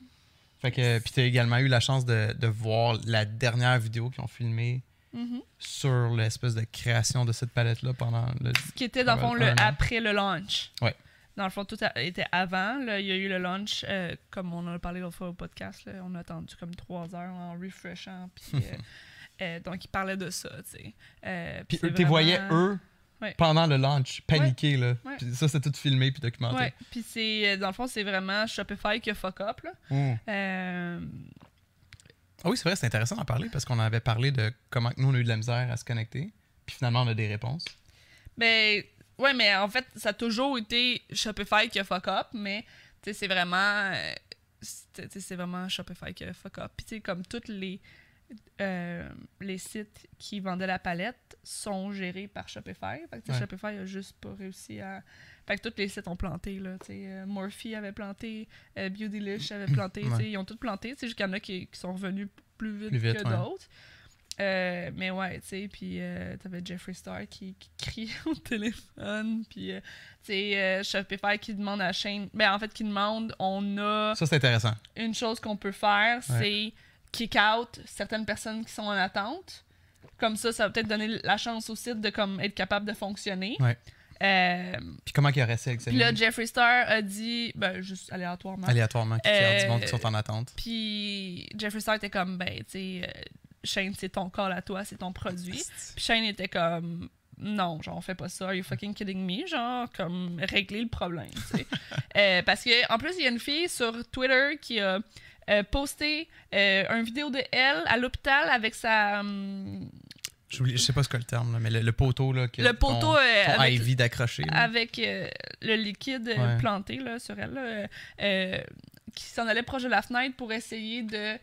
Fait que. Puis t'as également eu la chance de, de voir la dernière vidéo qu'ils ont filmée Mhm. sur l'espèce de création de cette palette-là pendant le. Ce qui était dans le fond le après le launch. Ouais. Dans le fond, tout a- était avant. Là, il y a eu le launch, euh, comme on en a parlé l'autre fois au podcast. là, on a attendu comme trois heures en refreshant. Puis, euh, euh, donc, il parlait de ça, tu sais. Euh, Puis c'est t'es voyais, eux, Ouais. pendant le launch, paniqués, là. Puis ça, c'était tout filmé puis documenté. Ouais, puis c'est, euh, dans le fond, c'est vraiment Shopify qui a fuck up, là. Mm. Euh, Ah oui, c'est vrai, c'est intéressant d'en parler parce qu'on avait parlé de comment nous, on a eu de la misère à se connecter. Puis finalement, on a des réponses. ben, ouais, mais en fait, ça a toujours été Shopify qui a fuck up, mais, tu sais, c'est vraiment... c'est tu c'est vraiment Shopify qui a fuck up. Puis, tu sais, comme tous les... euh, les sites qui vendaient la palette sont gérés par Shopify. Fait que, Ouais. Shopify a juste pas réussi à... Fait que tous les sites ont planté, là. Tu sais, euh, Morphe avait planté, euh, Beautylish avait planté, Ouais. ils ont tous planté. C'est juste qu'il y en a qui, qui sont revenus plus vite, Plus vite, que ouais. d'autres. Euh, mais ouais, tu sais, puis euh, t'avais Jeffree Star qui, qui criait au téléphone, puis euh, tu sais, Shopify qui demande à la chaîne, ben en fait qui demande, on a Ça, c'est intéressant. une chose qu'on peut faire, c'est kick out certaines personnes qui sont en attente. Comme ça, ça va peut-être donner la chance au site de comme être capable de fonctionner. Ouais. Euh, Puis comment il aurait sélectionné? puis là, Jeffree Star a dit, ben juste aléatoirement. aléatoirement qui fait du Euh, monde qui sont en attente? Puis Jeffree Star était comme, ben, tu sais, euh, Shane, c'est ton call à toi, c'est ton produit. Puis Shane était comme, non, genre, on fait pas ça, are you fucking kidding me? Genre, comme, régler le problème, tu sais. Euh, parce que, en plus, il y a une fille sur Twitter qui a euh, posté euh, une vidéo de elle à l'hôpital avec sa. hum, Je sais pas ce que le terme, là, mais le, le poteau, là, que le poteau ton, euh, ton avec, IV d'accrocher. avec euh, le liquide Ouais. planté là, sur elle, là, qui s'en allait proche de la fenêtre pour essayer de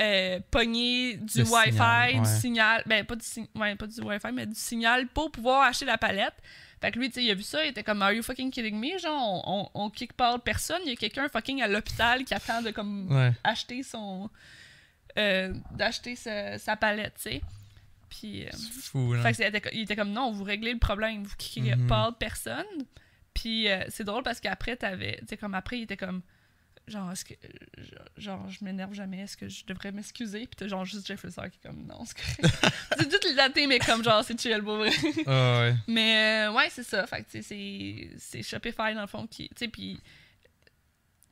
euh, pogner du Le Wi-Fi, signal, du signal, ben pas du, ouais, pas du Wi-Fi, mais du signal pour pouvoir acheter la palette. Fait que lui, tu sais, il a vu ça, il était comme, Are you fucking kidding me? Genre, on, on, on kick pas personne, il y a quelqu'un fucking à l'hôpital qui attend de comme Ouais. acheter son. euh, d'acheter sa, sa palette, tu sais. Puis. euh, C'est fou, là. fait que il était comme non, vous réglez le problème, vous kickez pas de personne. Puis euh, c'est drôle parce qu'après, t'avais. Tu sais, comme après, il était comme. Genre, est-ce que. Genre, je m'énerve jamais, est-ce que je devrais m'excuser? Puis t'as genre juste Jeffrey Star qui est comme non, c'est correct. c'est tout daté, mais comme genre, c'est chill pour vrai. Ah ouais. Mais euh, ouais, c'est ça. Fait que tu sais, c'est- c'est Shopify dans le fond qui. Tu sais, puis.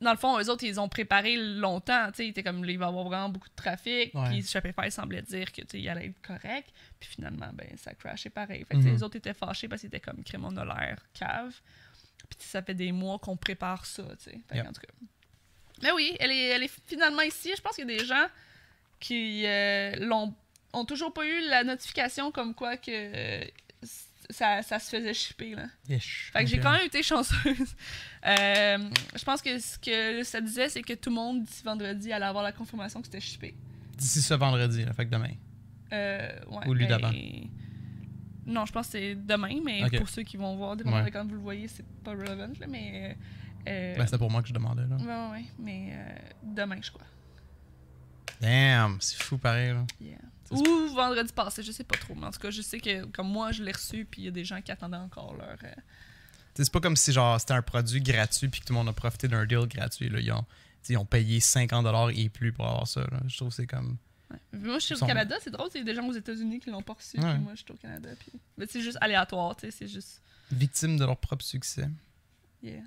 Dans le fond, eux autres, ils ont préparé longtemps. Tu sais, ils étaient comme, il va y avoir vraiment beaucoup de trafic. Puis Shopify semblait dire que, tu sais, allait être correct. Puis finalement, ben, ça crashait pareil. Fait que Mhm. les autres étaient fâchés parce qu'ils étaient comme, crème, on a l'air cave. Puis ça fait des mois qu'on prépare ça, tu sais. Yep. en tout cas. Mais oui, elle est, elle est finalement ici. Je pense qu'il y a des gens qui euh, l'ont ont toujours pas eu la notification comme quoi que euh, ça, ça se faisait shipper, là. Fait que j'ai quand même été chanceuse. Euh, je pense que ce que ça disait, c'est que tout le monde, d'ici vendredi, allait avoir la confirmation que c'était shippé. D'ici ce vendredi, là, fait que demain. Euh, ouais, Ou lui ben, d'avant. Non, je pense que c'est demain, mais pour ceux qui vont voir, dépendant Ouais. de quand vous le voyez, c'est pas relevant, là, mais... Euh, Ben, c'était pour moi que je demandais, là. ouais, ouais, mais euh, demain, je crois. Damn, c'est fou pareil, là. Yeah. Ou vendredi passé, je sais pas trop, mais en tout cas, je sais que comme moi, je l'ai reçu, puis il y a des gens qui attendaient encore leur... euh, C'est pas comme si genre c'était un produit gratuit puis que tout le monde a profité d'un deal gratuit. Là. Ils, ont, ils ont payé 50$ et plus pour avoir ça. là. Je trouve que c'est comme. Ouais. Moi, je suis au Canada, c'est drôle, il y a des gens aux États-Unis qui l'ont pas reçu, Ouais. puis moi, je suis au Canada. Puis... Mais c'est juste aléatoire, c'est juste. Victimes de leur propre succès. Yeah.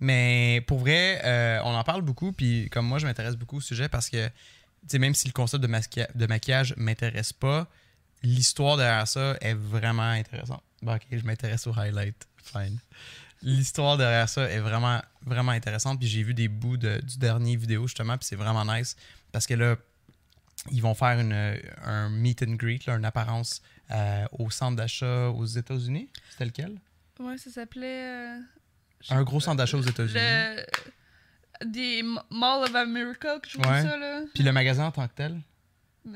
Mais pour vrai, euh, on en parle beaucoup. Puis comme moi, je m'intéresse beaucoup au sujet parce que tu sais, même si le concept de, masquia- de maquillage m'intéresse pas, l'histoire derrière ça est vraiment intéressante. Bon, ok, je m'intéresse au highlight. Fine. L'histoire derrière ça est vraiment, vraiment intéressante. Puis j'ai vu des bouts de- du dernier vidéo, justement, puis c'est vraiment nice. Parce que là, ils vont faire une, un meet and greet, une apparence euh, au centre d'achat aux États-Unis. C'était lequel? Ouais, ça s'appelait. euh, Un gros centre d'achat aux États-Unis. Le. Des Mall of America, que je vois ça, là. Puis le magasin en tant que tel?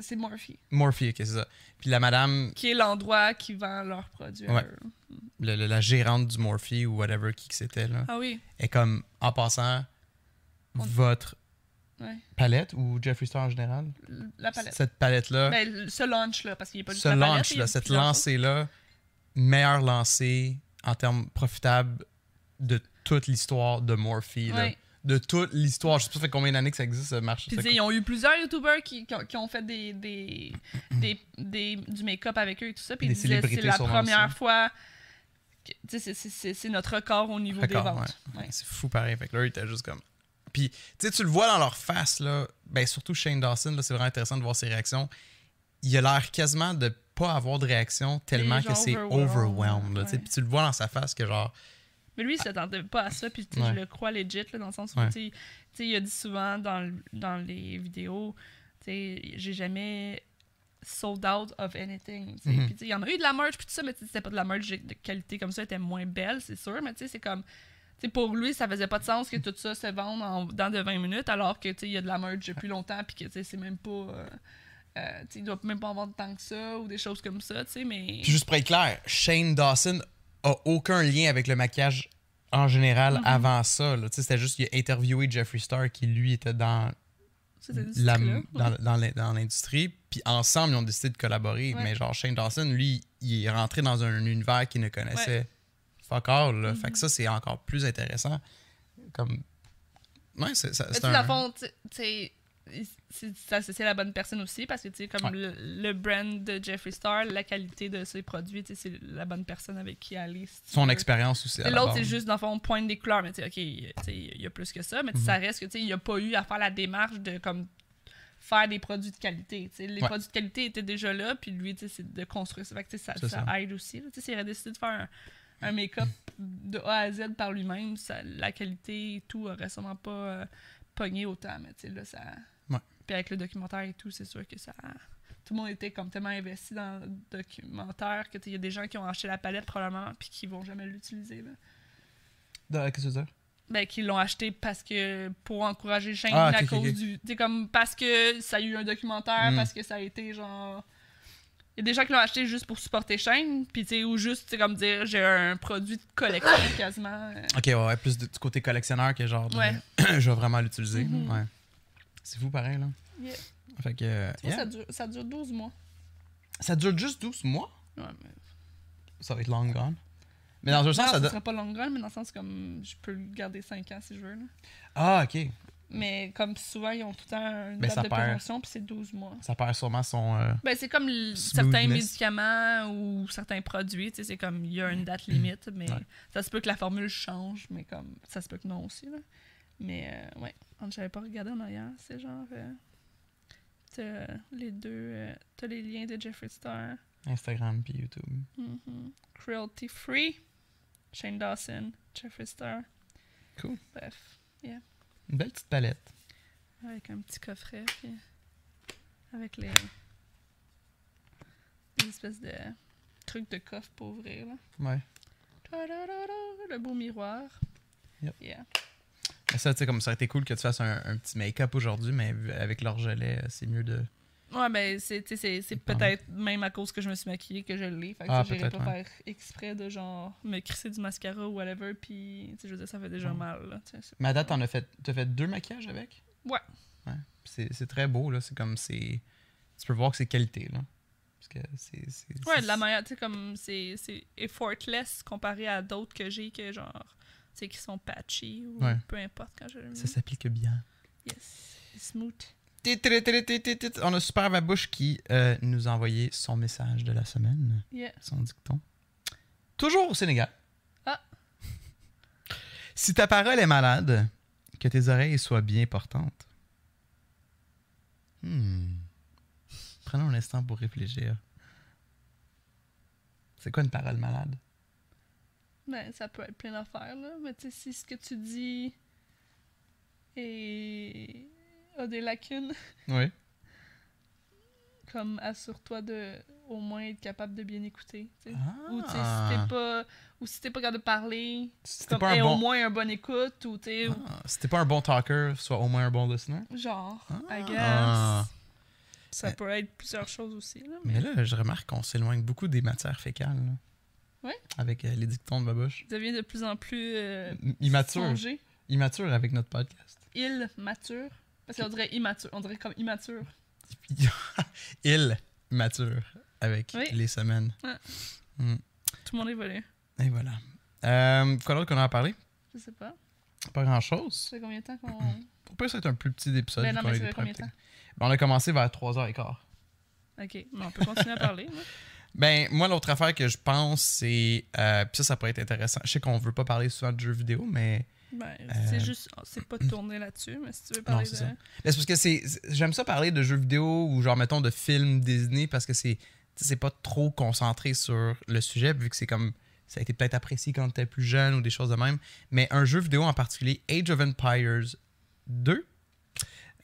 C'est Morphe. Morphe, ok, c'est ça. Puis la madame, Qui est l'endroit qui vend leurs produits. Ouais. le- le- la gérante du Morphe ou whatever qui que c'était, là, Ah oui. est comme, en passant, On- votre Ouais. palette ou Jeffree Star en général? La palette. Cette palette-là, Ben, ce launch-là, parce qu'il n'y a pas ce launch-là, cette lancée-là, meilleure lancée en termes profitables de toute l'histoire de Morphe. là. Ouais. De toute l'histoire. Je sais pas ça fait combien d'années que ça existe, ce marché? Puis, ils ont eu plusieurs YouTubers qui, qui ont, qui ont fait des, des, des, des- du make-up avec eux et tout ça. Puis ils disaient c'est la première aussi. fois. c'est- notre record au niveau des ventes. Ouais. C'est fou pareil. Fait que là, il était juste comme. Puis, tu le vois dans leur face, là. Ben, surtout Shane Dawson, là, c'est vraiment intéressant de voir ses réactions. Il a l'air quasiment de pas avoir de réaction tellement que c'est overwhelmed. Puis tu le vois dans sa face que genre. Mais lui, il s'attendait pas à ça, puis Ouais. je le crois legit, là, dans le sens où, Ouais. tu sais, il a dit souvent dans, dans les vidéos, tu sais, j'ai jamais sold out of anything, tu sais. Mhm. Puis, tu sais, il y en a eu de la merch, puis tout ça, mais tu sais, c'était pas de la merch de qualité comme ça, elle était moins belle, c'est sûr, mais tu sais, c'est comme, tu sais, pour lui, ça faisait pas de sens que tout ça se vende en, dans de 20 minutes, alors que, il y a de la merch depuis longtemps, puis que, tu sais, c'est même pas... euh, euh, il doit même pas en vendre tant que ça, ou des choses comme ça, tu sais, mais... Puis juste pour être clair, Shane Dawson a aucun lien avec le maquillage en général Mhm. avant ça. C'était juste qu'il a interviewé Jeffree Star qui, lui, était dans la- l'industrie. Puis ensemble, ils ont décidé de collaborer. Ouais. Mais genre, Shane Dawson, lui, il est rentré dans un univers qu'il ne connaissait fuck all. là. Fait que Mhm. ça, c'est encore plus intéressant. Comme. Ouais, c'est un. fond, tu sais, associé à la bonne personne aussi parce que, tu sais, comme Ouais. le, le brand de Jeffree Star, la qualité de ses produits, tu sais, c'est la bonne personne avec qui aller. si Son expérience aussi. L'autre, c'est juste, dans le fond, pointe des couleurs. Mais tu sais, OK, tu sais, il y a plus que ça. Mais ça Mhm. reste que, tu sais, il n'y a pas eu à faire la démarche de, comme, faire des produits de qualité. tu sais. Les Ouais. produits de qualité étaient déjà là, puis lui, tu sais, c'est de construire ça. Fait que, ça, ça ça. aide aussi. Tu sais, s'il aurait décidé de faire un, un make-up de A à Z par lui-même, la qualité et tout aurait sûrement pas euh, pogné autant. Mais tu sais, là, ça... Puis avec le documentaire et tout, c'est sûr que ça... Tout le monde était comme tellement investi dans le documentaire que il y a des gens qui ont acheté la palette probablement puis qui vont jamais l'utiliser. Qu'est-ce que tu veux dire? Ben, qu'ils l'ont acheté parce que pour encourager Shane Ah, à cause du. Sais, comme parce que ça a eu un documentaire, Mm. parce que ça a été genre. Il y a des gens qui l'ont acheté juste pour supporter Shane, puis tu sais, ou juste, tu sais, comme dire, j'ai un produit de collection quasiment. euh. Ok, ouais, ouais, plus de- du côté collectionneur que genre. Ouais. je vais vraiment l'utiliser. Mhm. Ouais. C'est fou pareil, là. Yeah. Fait que. euh, Tu vois, yeah. ça, dure, ça dure 12 mois. Ça dure juste 12 mois? Ouais, mais... Ça va être long gone. Mais dans un Non, sens, ça ça sera pas long run, mais dans le sens comme je peux le garder 5 ans si je veux. Là. Ah, ok. Mais comme souvent, ils ont tout le temps une Ben, date de perd. péremption, puis c'est 12 mois. Ça perd sûrement son. euh, Ben, c'est comme certains médicaments ou certains produits, tu sais, c'est comme il y a une date limite, mais Ouais. ça se peut que la formule change, mais comme ça se peut que non aussi. Là. Mais euh, ouais, quand j'avais pas regardé en arrière, c'est genre. euh, t'as les deux. euh, t'as les liens de Jeffree Star. Instagram puis YouTube. Mhm. Cruelty Free, Shane Dawson, Jeffree Star. Cool. Bref, Une belle petite palette. avec un petit coffret, puis avec les. des espèces de trucs de coffre pour ouvrir. Là. Ouais. Le beau miroir. Yep. Yeah. Ça, tu sais, comme ça aurait été cool que tu fasses un, un petit make-up aujourd'hui, mais avec l'orgelet, euh, c'est mieux de. Ouais, ben, c'est, tu sais, c'est, c'est peut-être même à cause que je me suis maquillée que je l'ai. Fait que Ah, j'irais pas ouais. faire exprès de genre me crisser du mascara ou whatever, puis tu sais, je veux dire, ça fait déjà Ouais. mal. Là, Mais à date, t'en as fait, t'as fait deux maquillages avec? Ouais. Ouais. C'est, très beau, là. C'est comme c'est. Tu peux voir que c'est qualité, là. Parce que c'est. Ouais, de la manière, tu sais, comme c'est, c'est effortless comparé à d'autres que j'ai que genre, sais, qui sont patchy ou Ouais. peu importe quand je le Ça mets. s'applique bien. Yes. Smooth. On a Super Babouche qui euh, nous a envoyé son message de la semaine, Yeah. son dicton. Toujours au Sénégal. Ah. Si ta parole est malade, que tes oreilles soient bien portantes. Hmm. Prenons un instant pour réfléchir. C'est quoi une parole malade? Ben, ça peut être plein d'affaires, là. Mais tu sais, si ce que tu dis a des lacunes, Oui. comme assure-toi de au moins être capable de bien écouter. Ah. Ou tu sais, si t'es pas. Ou si t'es pas capable de parler, Si t'es comme, pas un aie bon... au moins un bon écoute, ou ou- Ah, si t'es pas un bon talker, sois au moins un bon listener. genre, I guess. Ah. Ça Euh, peut être plusieurs choses aussi, là. mais- Mais là, je remarque qu'on s'éloigne beaucoup des matières fécales. là. Ouais. Avec euh, les dictons de Babouche. Ça devient de plus en plus euh, Immature. songé. Immature avec notre podcast. Il mature. Parce qu'on dirait immature. On dirait comme immature. Il mature avec Oui. les semaines. Ouais. Mm. Tout le monde évolue. Et voilà. Euh, quoi d'autre qu'on a à parler? Je sais pas. Pas grand-chose. Ça fait combien de temps qu'on. On peut être un plus petit épisode. Ben non, mais ça fait combien de temps? Ben, on a commencé vers 3h15. Ok, mais on peut continuer à parler. là. Ben, moi, l'autre affaire que je pense, c'est. euh, Puis ça, ça pourrait être intéressant. Je sais qu'on veut pas parler souvent de jeux vidéo, mais. Ben, Euh, c'est juste. C'est pas tourné là-dessus, mais si tu veux parler c'est de. ça. Mais c'est parce que c'est. J'aime ça parler de jeux vidéo ou genre, mettons, de films Disney parce que c'est. C'est pas trop concentré sur le sujet, vu que c'est comme. Ça a été peut-être apprécié quand t'étais plus jeune ou des choses de même. Mais un jeu vidéo en particulier, Age of Empires 2,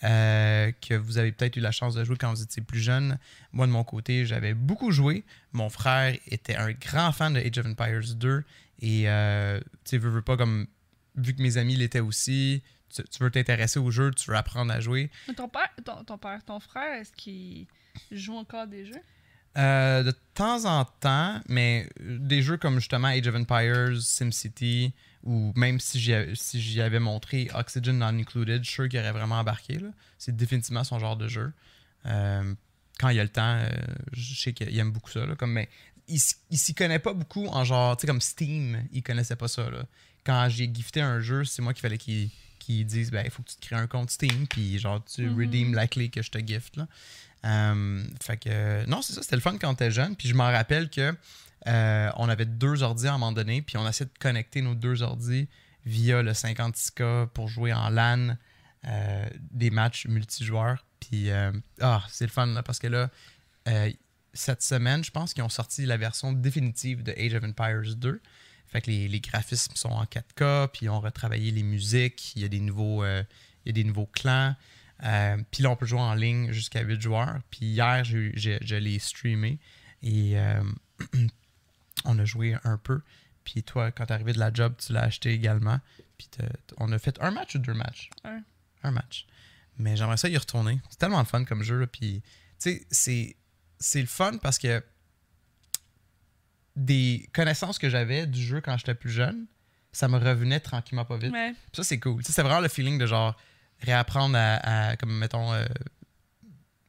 euh, que vous avez peut-être eu la chance de jouer quand vous étiez plus jeune. Moi, de mon côté, j'avais beaucoup joué. Mon frère était un grand fan de Age of Empires 2. Et, euh, tu sais, veux, veux pas comme. Vu que mes amis l'étaient aussi, tu, tu veux t'intéresser au jeu, tu veux apprendre à jouer. Mais ton père, ton, ton père, ton frère, est-ce qu'il joue encore des jeux? Euh, de temps en temps, mais des jeux comme justement Age of Empires, SimCity, ou même si j'y avais, si j'y avais montré Oxygen Non Included, je suis sûr qu'il aurait vraiment embarqué. C'est définitivement son genre de jeu. Euh, quand il y a le temps, euh, je sais qu'il aime beaucoup ça. là, comme, mais il, il s'y connaît pas beaucoup en genre, tu sais, comme Steam, il connaissait pas ça. Là. Quand j'ai gifté un jeu, c'est moi qu'il fallait qu'il dise ben, il faut que tu te crées un compte Steam, puis genre, tu Mhm. redeem la clé que je te gift. Là. Euh, fait que, non, c'est ça, c'était le fun quand t'es jeune. Puis je m'en rappelle que euh, on avait deux ordi à un moment donné, puis on essayait de connecter nos deux ordi via le 56K pour jouer en LAN euh, des matchs multijoueurs. Puis, euh, ah, c'est le fun, parce que là, cette semaine, je pense qu'ils ont sorti la version définitive de Age of Empires 2. Fait que les, graphismes sont en 4K, puis ils ont retravaillé les musiques, il y a des nouveaux, il y a clans. Puis là, on peut jouer en ligne jusqu'à 8 joueurs. Puis hier, je l'ai streamé et on a joué un peu. Puis toi, quand t'es arrivé de la job, tu l'as acheté également. Puis on a fait un match ou deux matchs? Un. Un match. Mais j'aimerais ça y retourner. C'est tellement le fun comme jeu. là. Puis, tu sais, c'est- c'est le fun parce que des connaissances que j'avais du jeu quand j'étais plus jeune, ça me revenait tranquillement pas vite. Ça, c'est cool. C'est vraiment le feeling de genre réapprendre à, à, comme mettons, euh,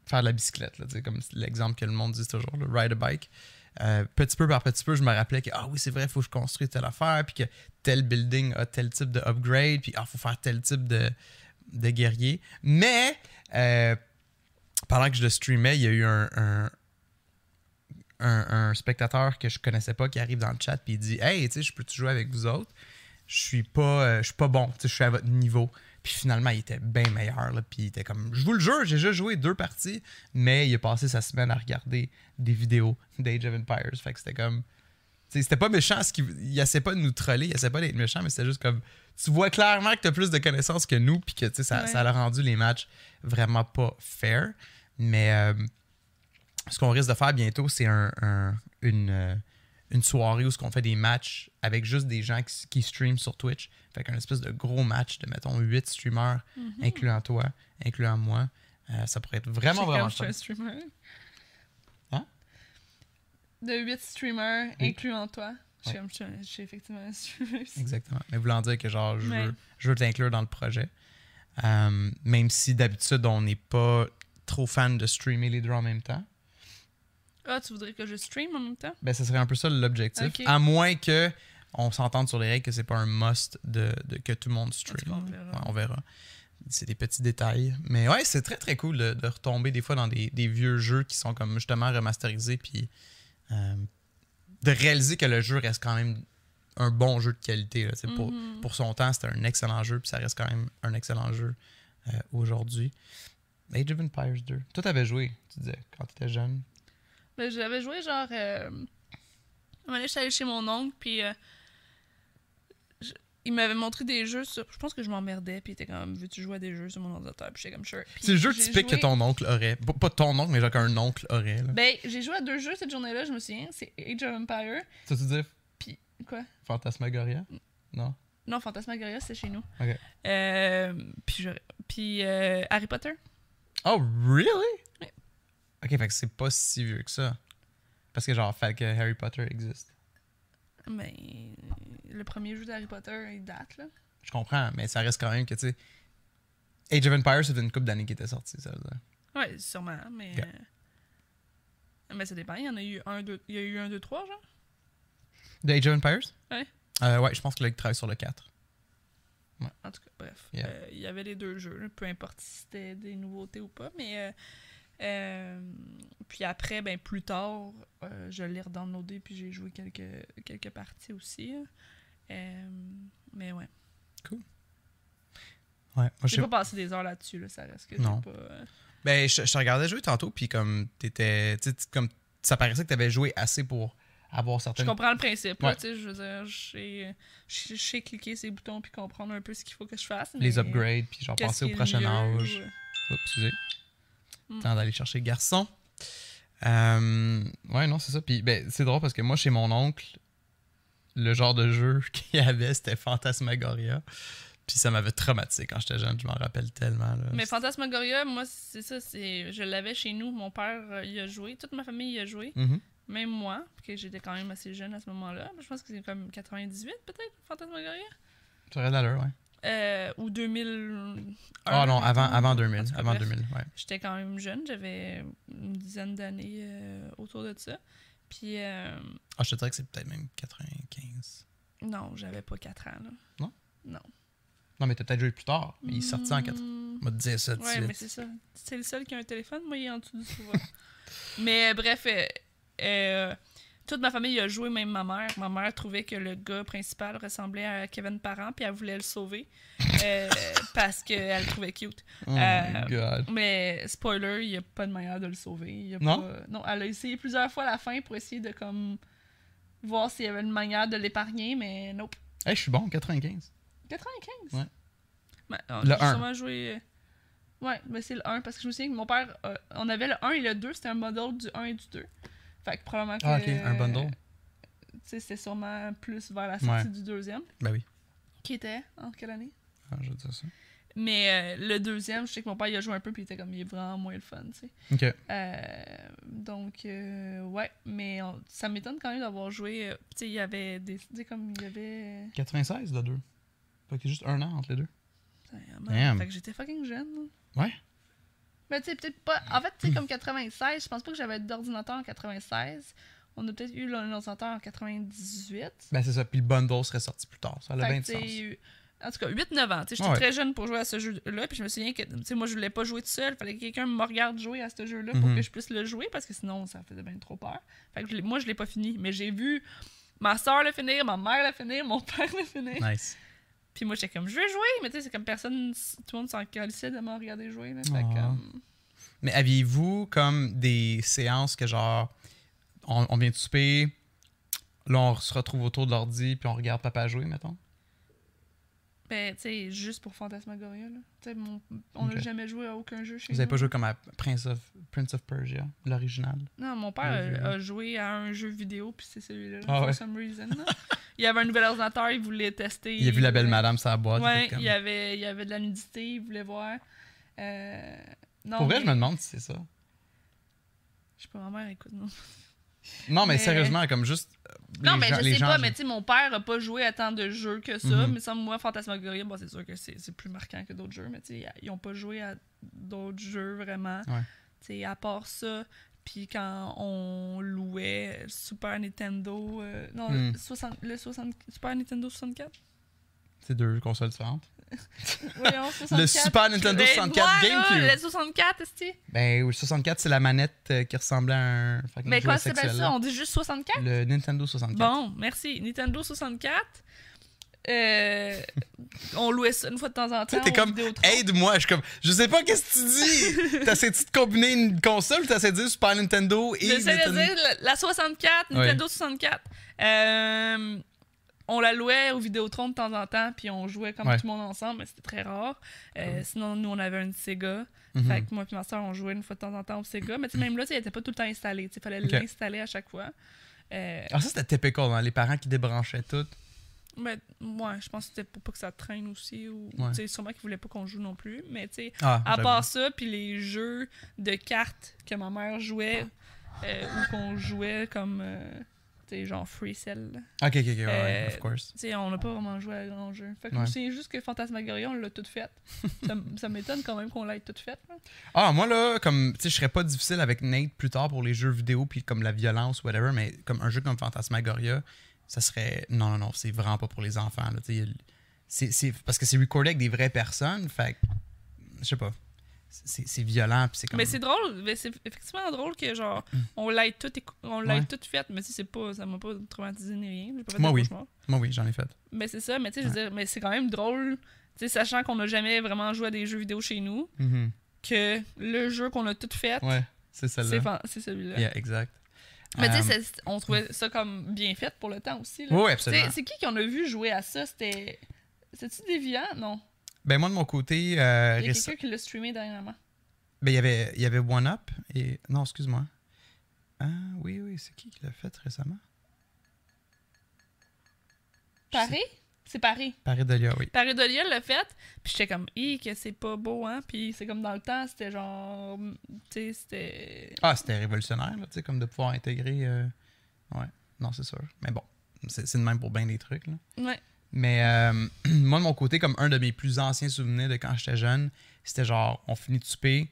faire de la bicyclette. Là, comme l'exemple que le monde dit toujours, le ride a bike. Euh, petit peu par petit peu, je me rappelais que, ah oui, c'est vrai, il faut que je construise telle affaire, puis que tel building a tel type de upgrade, puis ah, faut faire tel type de, de guerrier. Mais, euh, pendant que je le streamais, il y a eu un, un, spectateur que je connaissais pas qui arrive dans le chat, puis il dit Hey, tu sais, je peux-tu jouer avec vous autres Je suis pas, euh, je suis pas bon, tu je suis à votre niveau. Puis finalement, il était bien meilleur. Là, puis il était comme, je vous le jure, j'ai déjà joué deux parties, mais il a passé sa semaine à regarder des vidéos d'Age of Empires. Fait que c'était comme, c'était pas méchant. Ce qu'il, il essaie pas de nous troller, il essaie pas d'être méchant, mais c'était juste comme, tu vois clairement que t'as plus de connaissances que nous, puis que ça, Ouais. ça a rendu les matchs vraiment pas fair. Mais euh, ce qu'on risque de faire bientôt, c'est un, un- une, euh, une soirée où on fait des matchs avec juste des gens qui, qui streament sur Twitch. Fait qu'un espèce de gros match de, mettons, 8 streamers, Mhm. incluant toi, incluant moi. Euh, ça pourrait être vraiment, vraiment comme je suis un streamer. Hein? De 8 streamers, Oui. incluant toi. Je suis Ouais. comme je suis un- je suis effectivement un streamer. Exactement. Mais voulant dire que genre, je Ouais. veux, je veux t'inclure dans le projet. Euh, même si d'habitude, on n'est pas trop fan de streamer les deux en même temps. Ah, tu voudrais que je stream en même temps? Ben, ce serait un peu ça l'objectif. À moins que on s'entende sur les règles que c'est pas un must de, de que tout le monde stream. Tout cas, on verra. Ouais, on verra. C'est des petits détails. Mais ouais, c'est très très cool de, de retomber des fois dans des, des vieux jeux qui sont comme justement remasterisés puis euh, de réaliser que le jeu reste quand même un bon jeu de qualité. là. Pour, Mhm. pour son temps, c'était un excellent jeu, puis ça reste quand même un excellent jeu euh, aujourd'hui. Age of Empires 2. Toi, t'avais joué, tu disais, quand t'étais jeune. J'avais joué genre euh, donné, j'étais allée chez mon oncle, puis euh, je- il m'avait montré des jeux sur. Je pense que je m'emmerdais, puis il était comme Veux-tu jouer à des jeux sur mon ordinateur Puis j'étais comme Sure. C'est le jeu typique que ton oncle aurait. Pas- Pas ton oncle, mais genre qu'un oncle aurait. Là. Ben, j'ai joué à deux jeux cette journée-là, je me souviens. C'est Age of Empire. Ça tu dire? Puis, quoi? Fantasmagoria? Non? Non, Fantasmagoria, c'est chez nous. Ok. Euh, puis je- puis euh, Harry Potter. Oh, really? Ouais. Ok, fait que c'est pas si vieux que ça. Parce que genre, fait que Harry Potter existe. Mais le premier jeu d'Harry Potter, il date, là. Je comprends, mais ça reste quand même que, tu sais. Age of Empires, c'est une couple d'années qui était sorti, ça veut dire. Ouais, sûrement, mais. Euh, Mais ça dépend, il y en a eu un, deux. Il y a eu un, deux, trois, genre. De Age of Empires? Ouais. Euh, ouais, je pense que là, il travaille sur le 4. En tout cas, bref. Yeah. Euh, il y avait les deux jeux, peu importe si c'était des nouveautés ou pas. Mais. euh, euh, puis après, ben plus tard, euh, je l'ai redownloadé puis j'ai joué quelques, quelques parties aussi. Euh, mais ouais. Ouais, moi, je J'ai pas passé des heures là-dessus, là, ça reste que Non. pas. euh, Ben, je, je te regardais jouer tantôt, puis comme t'étais. Comme ça paraissait que t'avais joué assez pour avoir Je certaines. comprends le principe, Ouais. tu sais, je veux dire, je je sais cliquer ces boutons puis comprendre un peu ce qu'il faut que je fasse. Les upgrades, puis genre passer au prochain âge. ou- Oups, excusez. Mm. Temps d'aller chercher le garçon. Euh, ouais, non, c'est ça. Puis ben, c'est drôle parce que moi, chez mon oncle, le genre de jeu qu'il y avait, c'était Fantasmagoria. Puis ça m'avait traumatisé quand j'étais jeune, je m'en rappelle tellement. Là. Mais Fantasmagoria, moi, c'est ça, c'est je l'avais chez nous. Mon père euh, y a joué, toute ma famille y a joué, Mhm. même moi, parce que j'étais quand même assez jeune à ce moment-là. Je pense que c'est comme 98 peut-être, Fantasmagoria. Ça aurait de l'allure, ouais. Euh, ou 2000. Ah non, avant, avant En 2000. tout cas, Avant bref. 2000, ouais. J'étais quand même jeune, j'avais une dizaine d'années euh, autour de ça. Puis, euh, Ah, je te dirais que c'est peut-être même 95. non, j'avais pas 4 ans. Là. Non? Non. Non, mais t'as peut-être joué plus tard. Mais il est sorti en 4. Hmm, On va te dire ça tout de Ouais, mais c'est ça. C'est le seul qui a un téléphone. Moi, il est en dessous du sofa. mais bref, toute ma famille a joué, même ma mère. Ma mère trouvait que le gars principal ressemblait à Kevin Parent, puis elle voulait le sauver euh, parce qu'elle le trouvait cute. Oh Euh, my god. Mais spoiler, il n'y a pas de manière de le sauver. Il y a Non? pas- non, elle a essayé plusieurs fois à la fin pour essayer de comme voir s'il y avait une manière de l'épargner, mais nope. Hey, je suis bon, 95. 95? Ouais. Ben, on- Le j'ai 1. sûrement joué... euh, Ouais, mais c'est le 1, parce que je me souviens que mon père... euh, on avait le 1 et le 2, c'était un modèle du 1 et du 2. Fait que probablement que... Ah, ok, un bundle. Tu sais, c'était sûrement plus vers la sortie Ouais. du deuxième. Ben oui. Qui était en quelle année? Ah, je veux dire ça. Mais euh, le deuxième, je sais que mon père il a joué un peu, puis il était comme, il est vraiment moins le fun, tu sais. Ok. Euh, donc, euh, ouais, mais on- ça m'étonne quand même d'avoir joué. euh, tu sais, il y avait des. Tu sais, comme il y avait. 96, le 2. Fait a juste un an entre les deux. Vraiment, Damn. Fait que j'étais fucking jeune. là. Ouais. Mais tu sais, peut-être pas. En fait, tu sais, comme 96, je pense pas que j'avais d'ordinateur en 96. On a peut-être eu l'ordinateur en 98. Ben c'est ça. Puis le bundle serait sorti plus tard. Ça a bien En tout cas, 8-9 ans. J'étais Ouais. très jeune pour jouer à ce jeu-là. Puis je me souviens que moi, je voulais pas jouer tout seul. fallait que quelqu'un me regarde jouer à ce jeu-là pour Mhm. que je puisse le jouer parce que sinon, ça faisait bien trop peur. Fait que moi, je l'ai pas fini. Mais j'ai vu ma soeur le finir, ma mère le finir, mon père le finir. Nice. Puis moi, j'étais comme, je veux jouer. Mais tu sais, c'est comme personne, tout le monde s'en calissait de me regarder jouer. Là. Fait comme, Mais aviez-vous comme des séances que genre, on, on vient de souper, là on se retrouve autour de l'ordi puis on regarde papa jouer, mettons? Ben, tu sais, juste pour Fantasmagoria. Là. Tu sais, mon- on n'a jamais joué à aucun jeu chez Vous avez nous. pas joué comme à Prince of, Prince of Persia, l'original? Non, mon père a, a joué à un jeu vidéo, puis c'est celui-là, Ah for ouais. some reason. là. il y avait un nouvel ordinateur, il voulait tester. Il a vu la belle voulait- madame la boîte. il Ouais, comme- il y, avait, il y avait de la nudité, il voulait voir. Euh, non, Pour vrai, mais- je me demande si c'est ça. Je sais pas, ma mère écoute, non. Non, mais, Mais- sérieusement, comme juste. euh, Non, mais gens- je sais gens- pas, mais tu sais, mon père a pas joué à tant de jeux que ça. Mhm. Mais ça, moi, Fantasmagoria, bon, c'est sûr que c'est plus marquant que d'autres jeux, mais tu sais, ils ont pas joué à d'autres jeux vraiment. Ouais. Tu sais, à part ça, puis quand on louait Super Nintendo, euh, non, le, 60, le 60 Super Nintendo 64. C'est deux consoles différentes. Voyons, 64. Le Super Nintendo Ben, 64 ouais, là, GameCube. Le 64, est Ben, le 64, c'est la manette euh, qui ressemblait à un. Mais quoi s'appelle sexuel, ça? On dit juste 64? Le Nintendo 64. Bon, merci. Nintendo 64. euh, on louait ça une fois de temps en temps. t'es comme, aide-moi. Je suis comme, je sais pas qu'est-ce que tu dis. T'essaies-tu de combiner une console ou t'essaies de dire Super Nintendo et J'essaie de dire la, la 64, Nintendo 64. Euh, on la louait au Vidéotron de temps en temps, puis on jouait comme Ouais. tout le monde ensemble, mais c'était très rare. Euh, Sinon, nous, on avait une Sega. Mhm. Fait que moi et ma soeur, on jouait une fois de temps en temps au Sega. Mais tu sais, même là, elle était pas tout le temps installée. Il fallait l'installer à chaque fois. Euh, Ah, ça, c'était typical, hein, les parents qui débranchaient tout. mais ouais, je pense que c'était pour pas que ça traîne aussi. Ou, Ouais. sûrement qu'ils voulaient pas qu'on joue non plus. Mais tu sais, Ah, à part ça, puis les jeux de cartes que ma mère jouait, euh, ou qu'on jouait comme, sais, genre Free Cell. Ok, ok, ok, ouais, Euh, of course. Tu sais, on n'a pas vraiment joué à grand jeu. Fait que Ouais. c'est juste que Fantasmagoria, on l'a tout fait. ça m'étonne quand même qu'on l'ait tout fait. là. Ah, moi, là, comme, tu sais, je serais pas difficile avec Nate plus tard pour les jeux vidéo, puis comme la violence, whatever, mais comme un jeu comme Phantasmagoria, ça serait. Non, non, non, c'est vraiment pas pour les enfants, là, tu sais. Parce que c'est recordé avec des vraies personnes, fait je sais pas. C'est violent, puis c'est comme. Mais c'est drôle, mais c'est effectivement drôle que genre on l'ait tout, on l'ait Mm. Ouais. tout fait, mais si c'est pas, ça m'a pas traumatisé ni rien. J'ai pas fait Moi, oui. Moi, oui, j'en ai fait. Mais c'est ça, mais tu sais, je veux dire, mais c'est quand même drôle, tu sais, sachant qu'on n'a jamais vraiment joué à des jeux vidéo chez nous, Mhm. que le jeu qu'on a tout fait, Ouais, c'est fan- c'est celui-là. Yeah, exact. Mais tu Euh, sais, c'est- on trouvait ça comme bien fait pour le temps aussi. là. Absolument. C'est qui qu'on a vu jouer à ça? C'était. C'était-tu Déviant? Non. Ben, moi, de mon côté, euh, Il y a quelqu'un qui l'a streamé dernièrement. ben, il y avait, il y avait One Up et. Non, excuse-moi. Ah, oui, oui, c'est qui qui l'a fait récemment? Je sais- Paris? C'est Paris. Paris Delia, oui. Paris Dolia l'a fait, puis j'étais comme, hi, que c'est pas beau, hein? Puis c'est comme dans le temps, c'était genre. Tu sais, c'était. Ah, c'était révolutionnaire, là, tu sais, comme de pouvoir intégrer. euh, Ouais, non, c'est sûr. Mais bon, c'est c'est de même pour bien des trucs, là. Ouais. Mais euh, moi, de mon côté, comme un de mes plus anciens souvenirs de quand j'étais jeune, c'était genre, on finit de souper,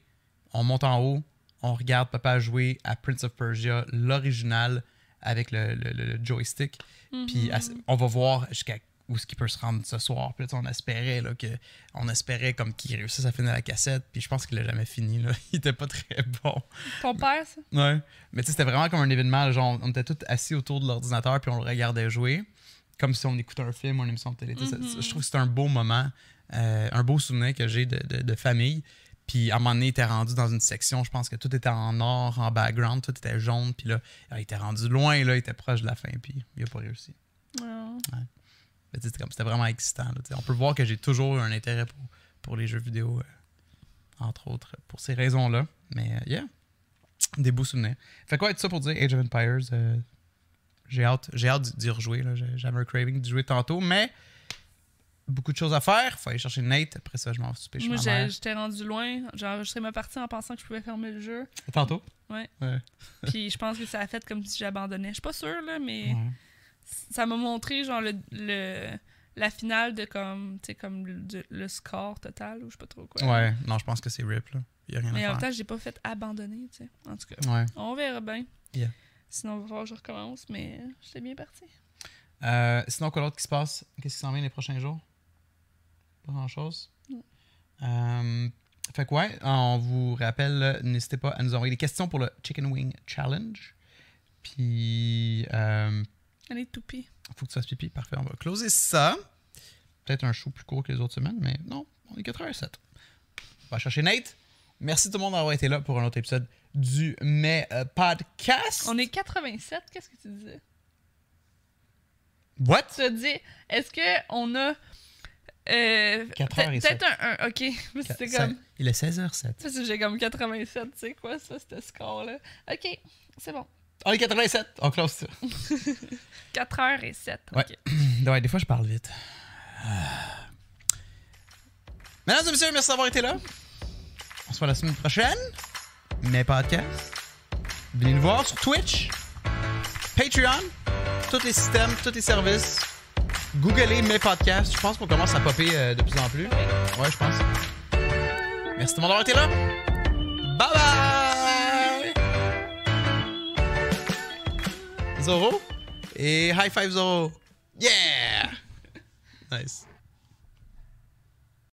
on monte en haut, on regarde papa jouer à Prince of Persia, l'original, avec le, le- le- le joystick. Puis Mhm. on va voir jusqu'à où est-ce qu'il peut se rendre ce soir. Puis là, on espérait là, que on espérait comme qu'il réussisse à finir la cassette. Puis je pense qu'il l'a jamais fini. Là. Il était pas très bon. Ton père, ça? Ouais. Mais tu sais, c'était vraiment comme un événement. Genre, on était tous assis autour de l'ordinateur puis on le regardait jouer. Comme si on écoutait un film ou une émission de télé. Ça- Mhm. Je trouve que c'était un beau moment, euh, un beau souvenir que j'ai de, de- de famille. Puis à un moment donné, il était rendu dans une section, je pense que tout était en or, en background, tout était jaune. Puis là, il était rendu loin, là, il était proche de la fin, puis il a pas réussi. C'était comme- c'était vraiment excitant. là, on peut voir que j'ai toujours eu un intérêt pour, pour les jeux vidéo, euh, entre autres, pour ces raisons-là. Mais euh, yeah, des beaux souvenirs. Fait quoi, tout ça pour dire Age of Empires, euh, j'ai hâte, j'ai hâte d'y rejouer. J'ai- un craving d'y jouer tantôt, mais beaucoup de choses à faire. Faut aller chercher Nate. Après ça, je m'en chez Moi, j'étais rendu loin. J'ai enregistré ma partie en pensant que je pouvais fermer le jeu. Tantôt? Ouais. Ouais. Puis je pense que ça a fait comme si j'abandonnais. Je suis pas sûre, là, mais Ouais. ça m'a montré, genre, le, le- la finale de comme, tu sais, comme le, de- le score total, ou je sais pas trop quoi. Ouais, non, je pense que c'est RIP. Là. Il a rien Mais en à même faire. temps, j'ai pas fait abandonner, tu sais. En tout cas, Ouais. on verra bien. Yeah. Sinon, on va voir, je recommence, mais j'étais bien parti. Euh, sinon, quoi d'autre qui se passe? Qu'est-ce qui s'en vient les prochains jours? Pas grand-chose. Euh, fait que, ouais, on vous rappelle, n'hésitez pas à nous envoyer des questions pour le Chicken Wing Challenge. Puis, euh, Allez, toupie. faut que tu fasses pipi. Parfait, on va closer ça. Peut-être un show plus court que les autres semaines, mais non, on est 4h07. On va chercher Nate. Merci tout le monde d'avoir été là pour un autre épisode du Mai euh, Podcast. On est 87, qu'est-ce que tu disais? What? Tu as dit, est-ce qu'on a. Euh, Quatre peut- heures et Peut-être un, un- Ok, mais c'était comme. Il est 16h07. Ça, c'est- j'ai comme 87, tu sais quoi, ça, ce score-là. Ok, c'est bon. On est 87. On close ça. 4 heures et 7. Ouais. Ouais, des fois, je parle vite. Ah. Mesdames et messieurs, merci d'avoir été là. On se voit la semaine prochaine. Mes podcasts. Venez nous voir sur Twitch, Patreon, tous les systèmes, tous les services. Googlez mes podcasts. Je pense qu'on commence à popper euh, de plus en plus. Ouais, je pense. Merci tout le monde d'avoir été là. Bye bye! Zoro. Et high five Zoro. Yeah! Nice.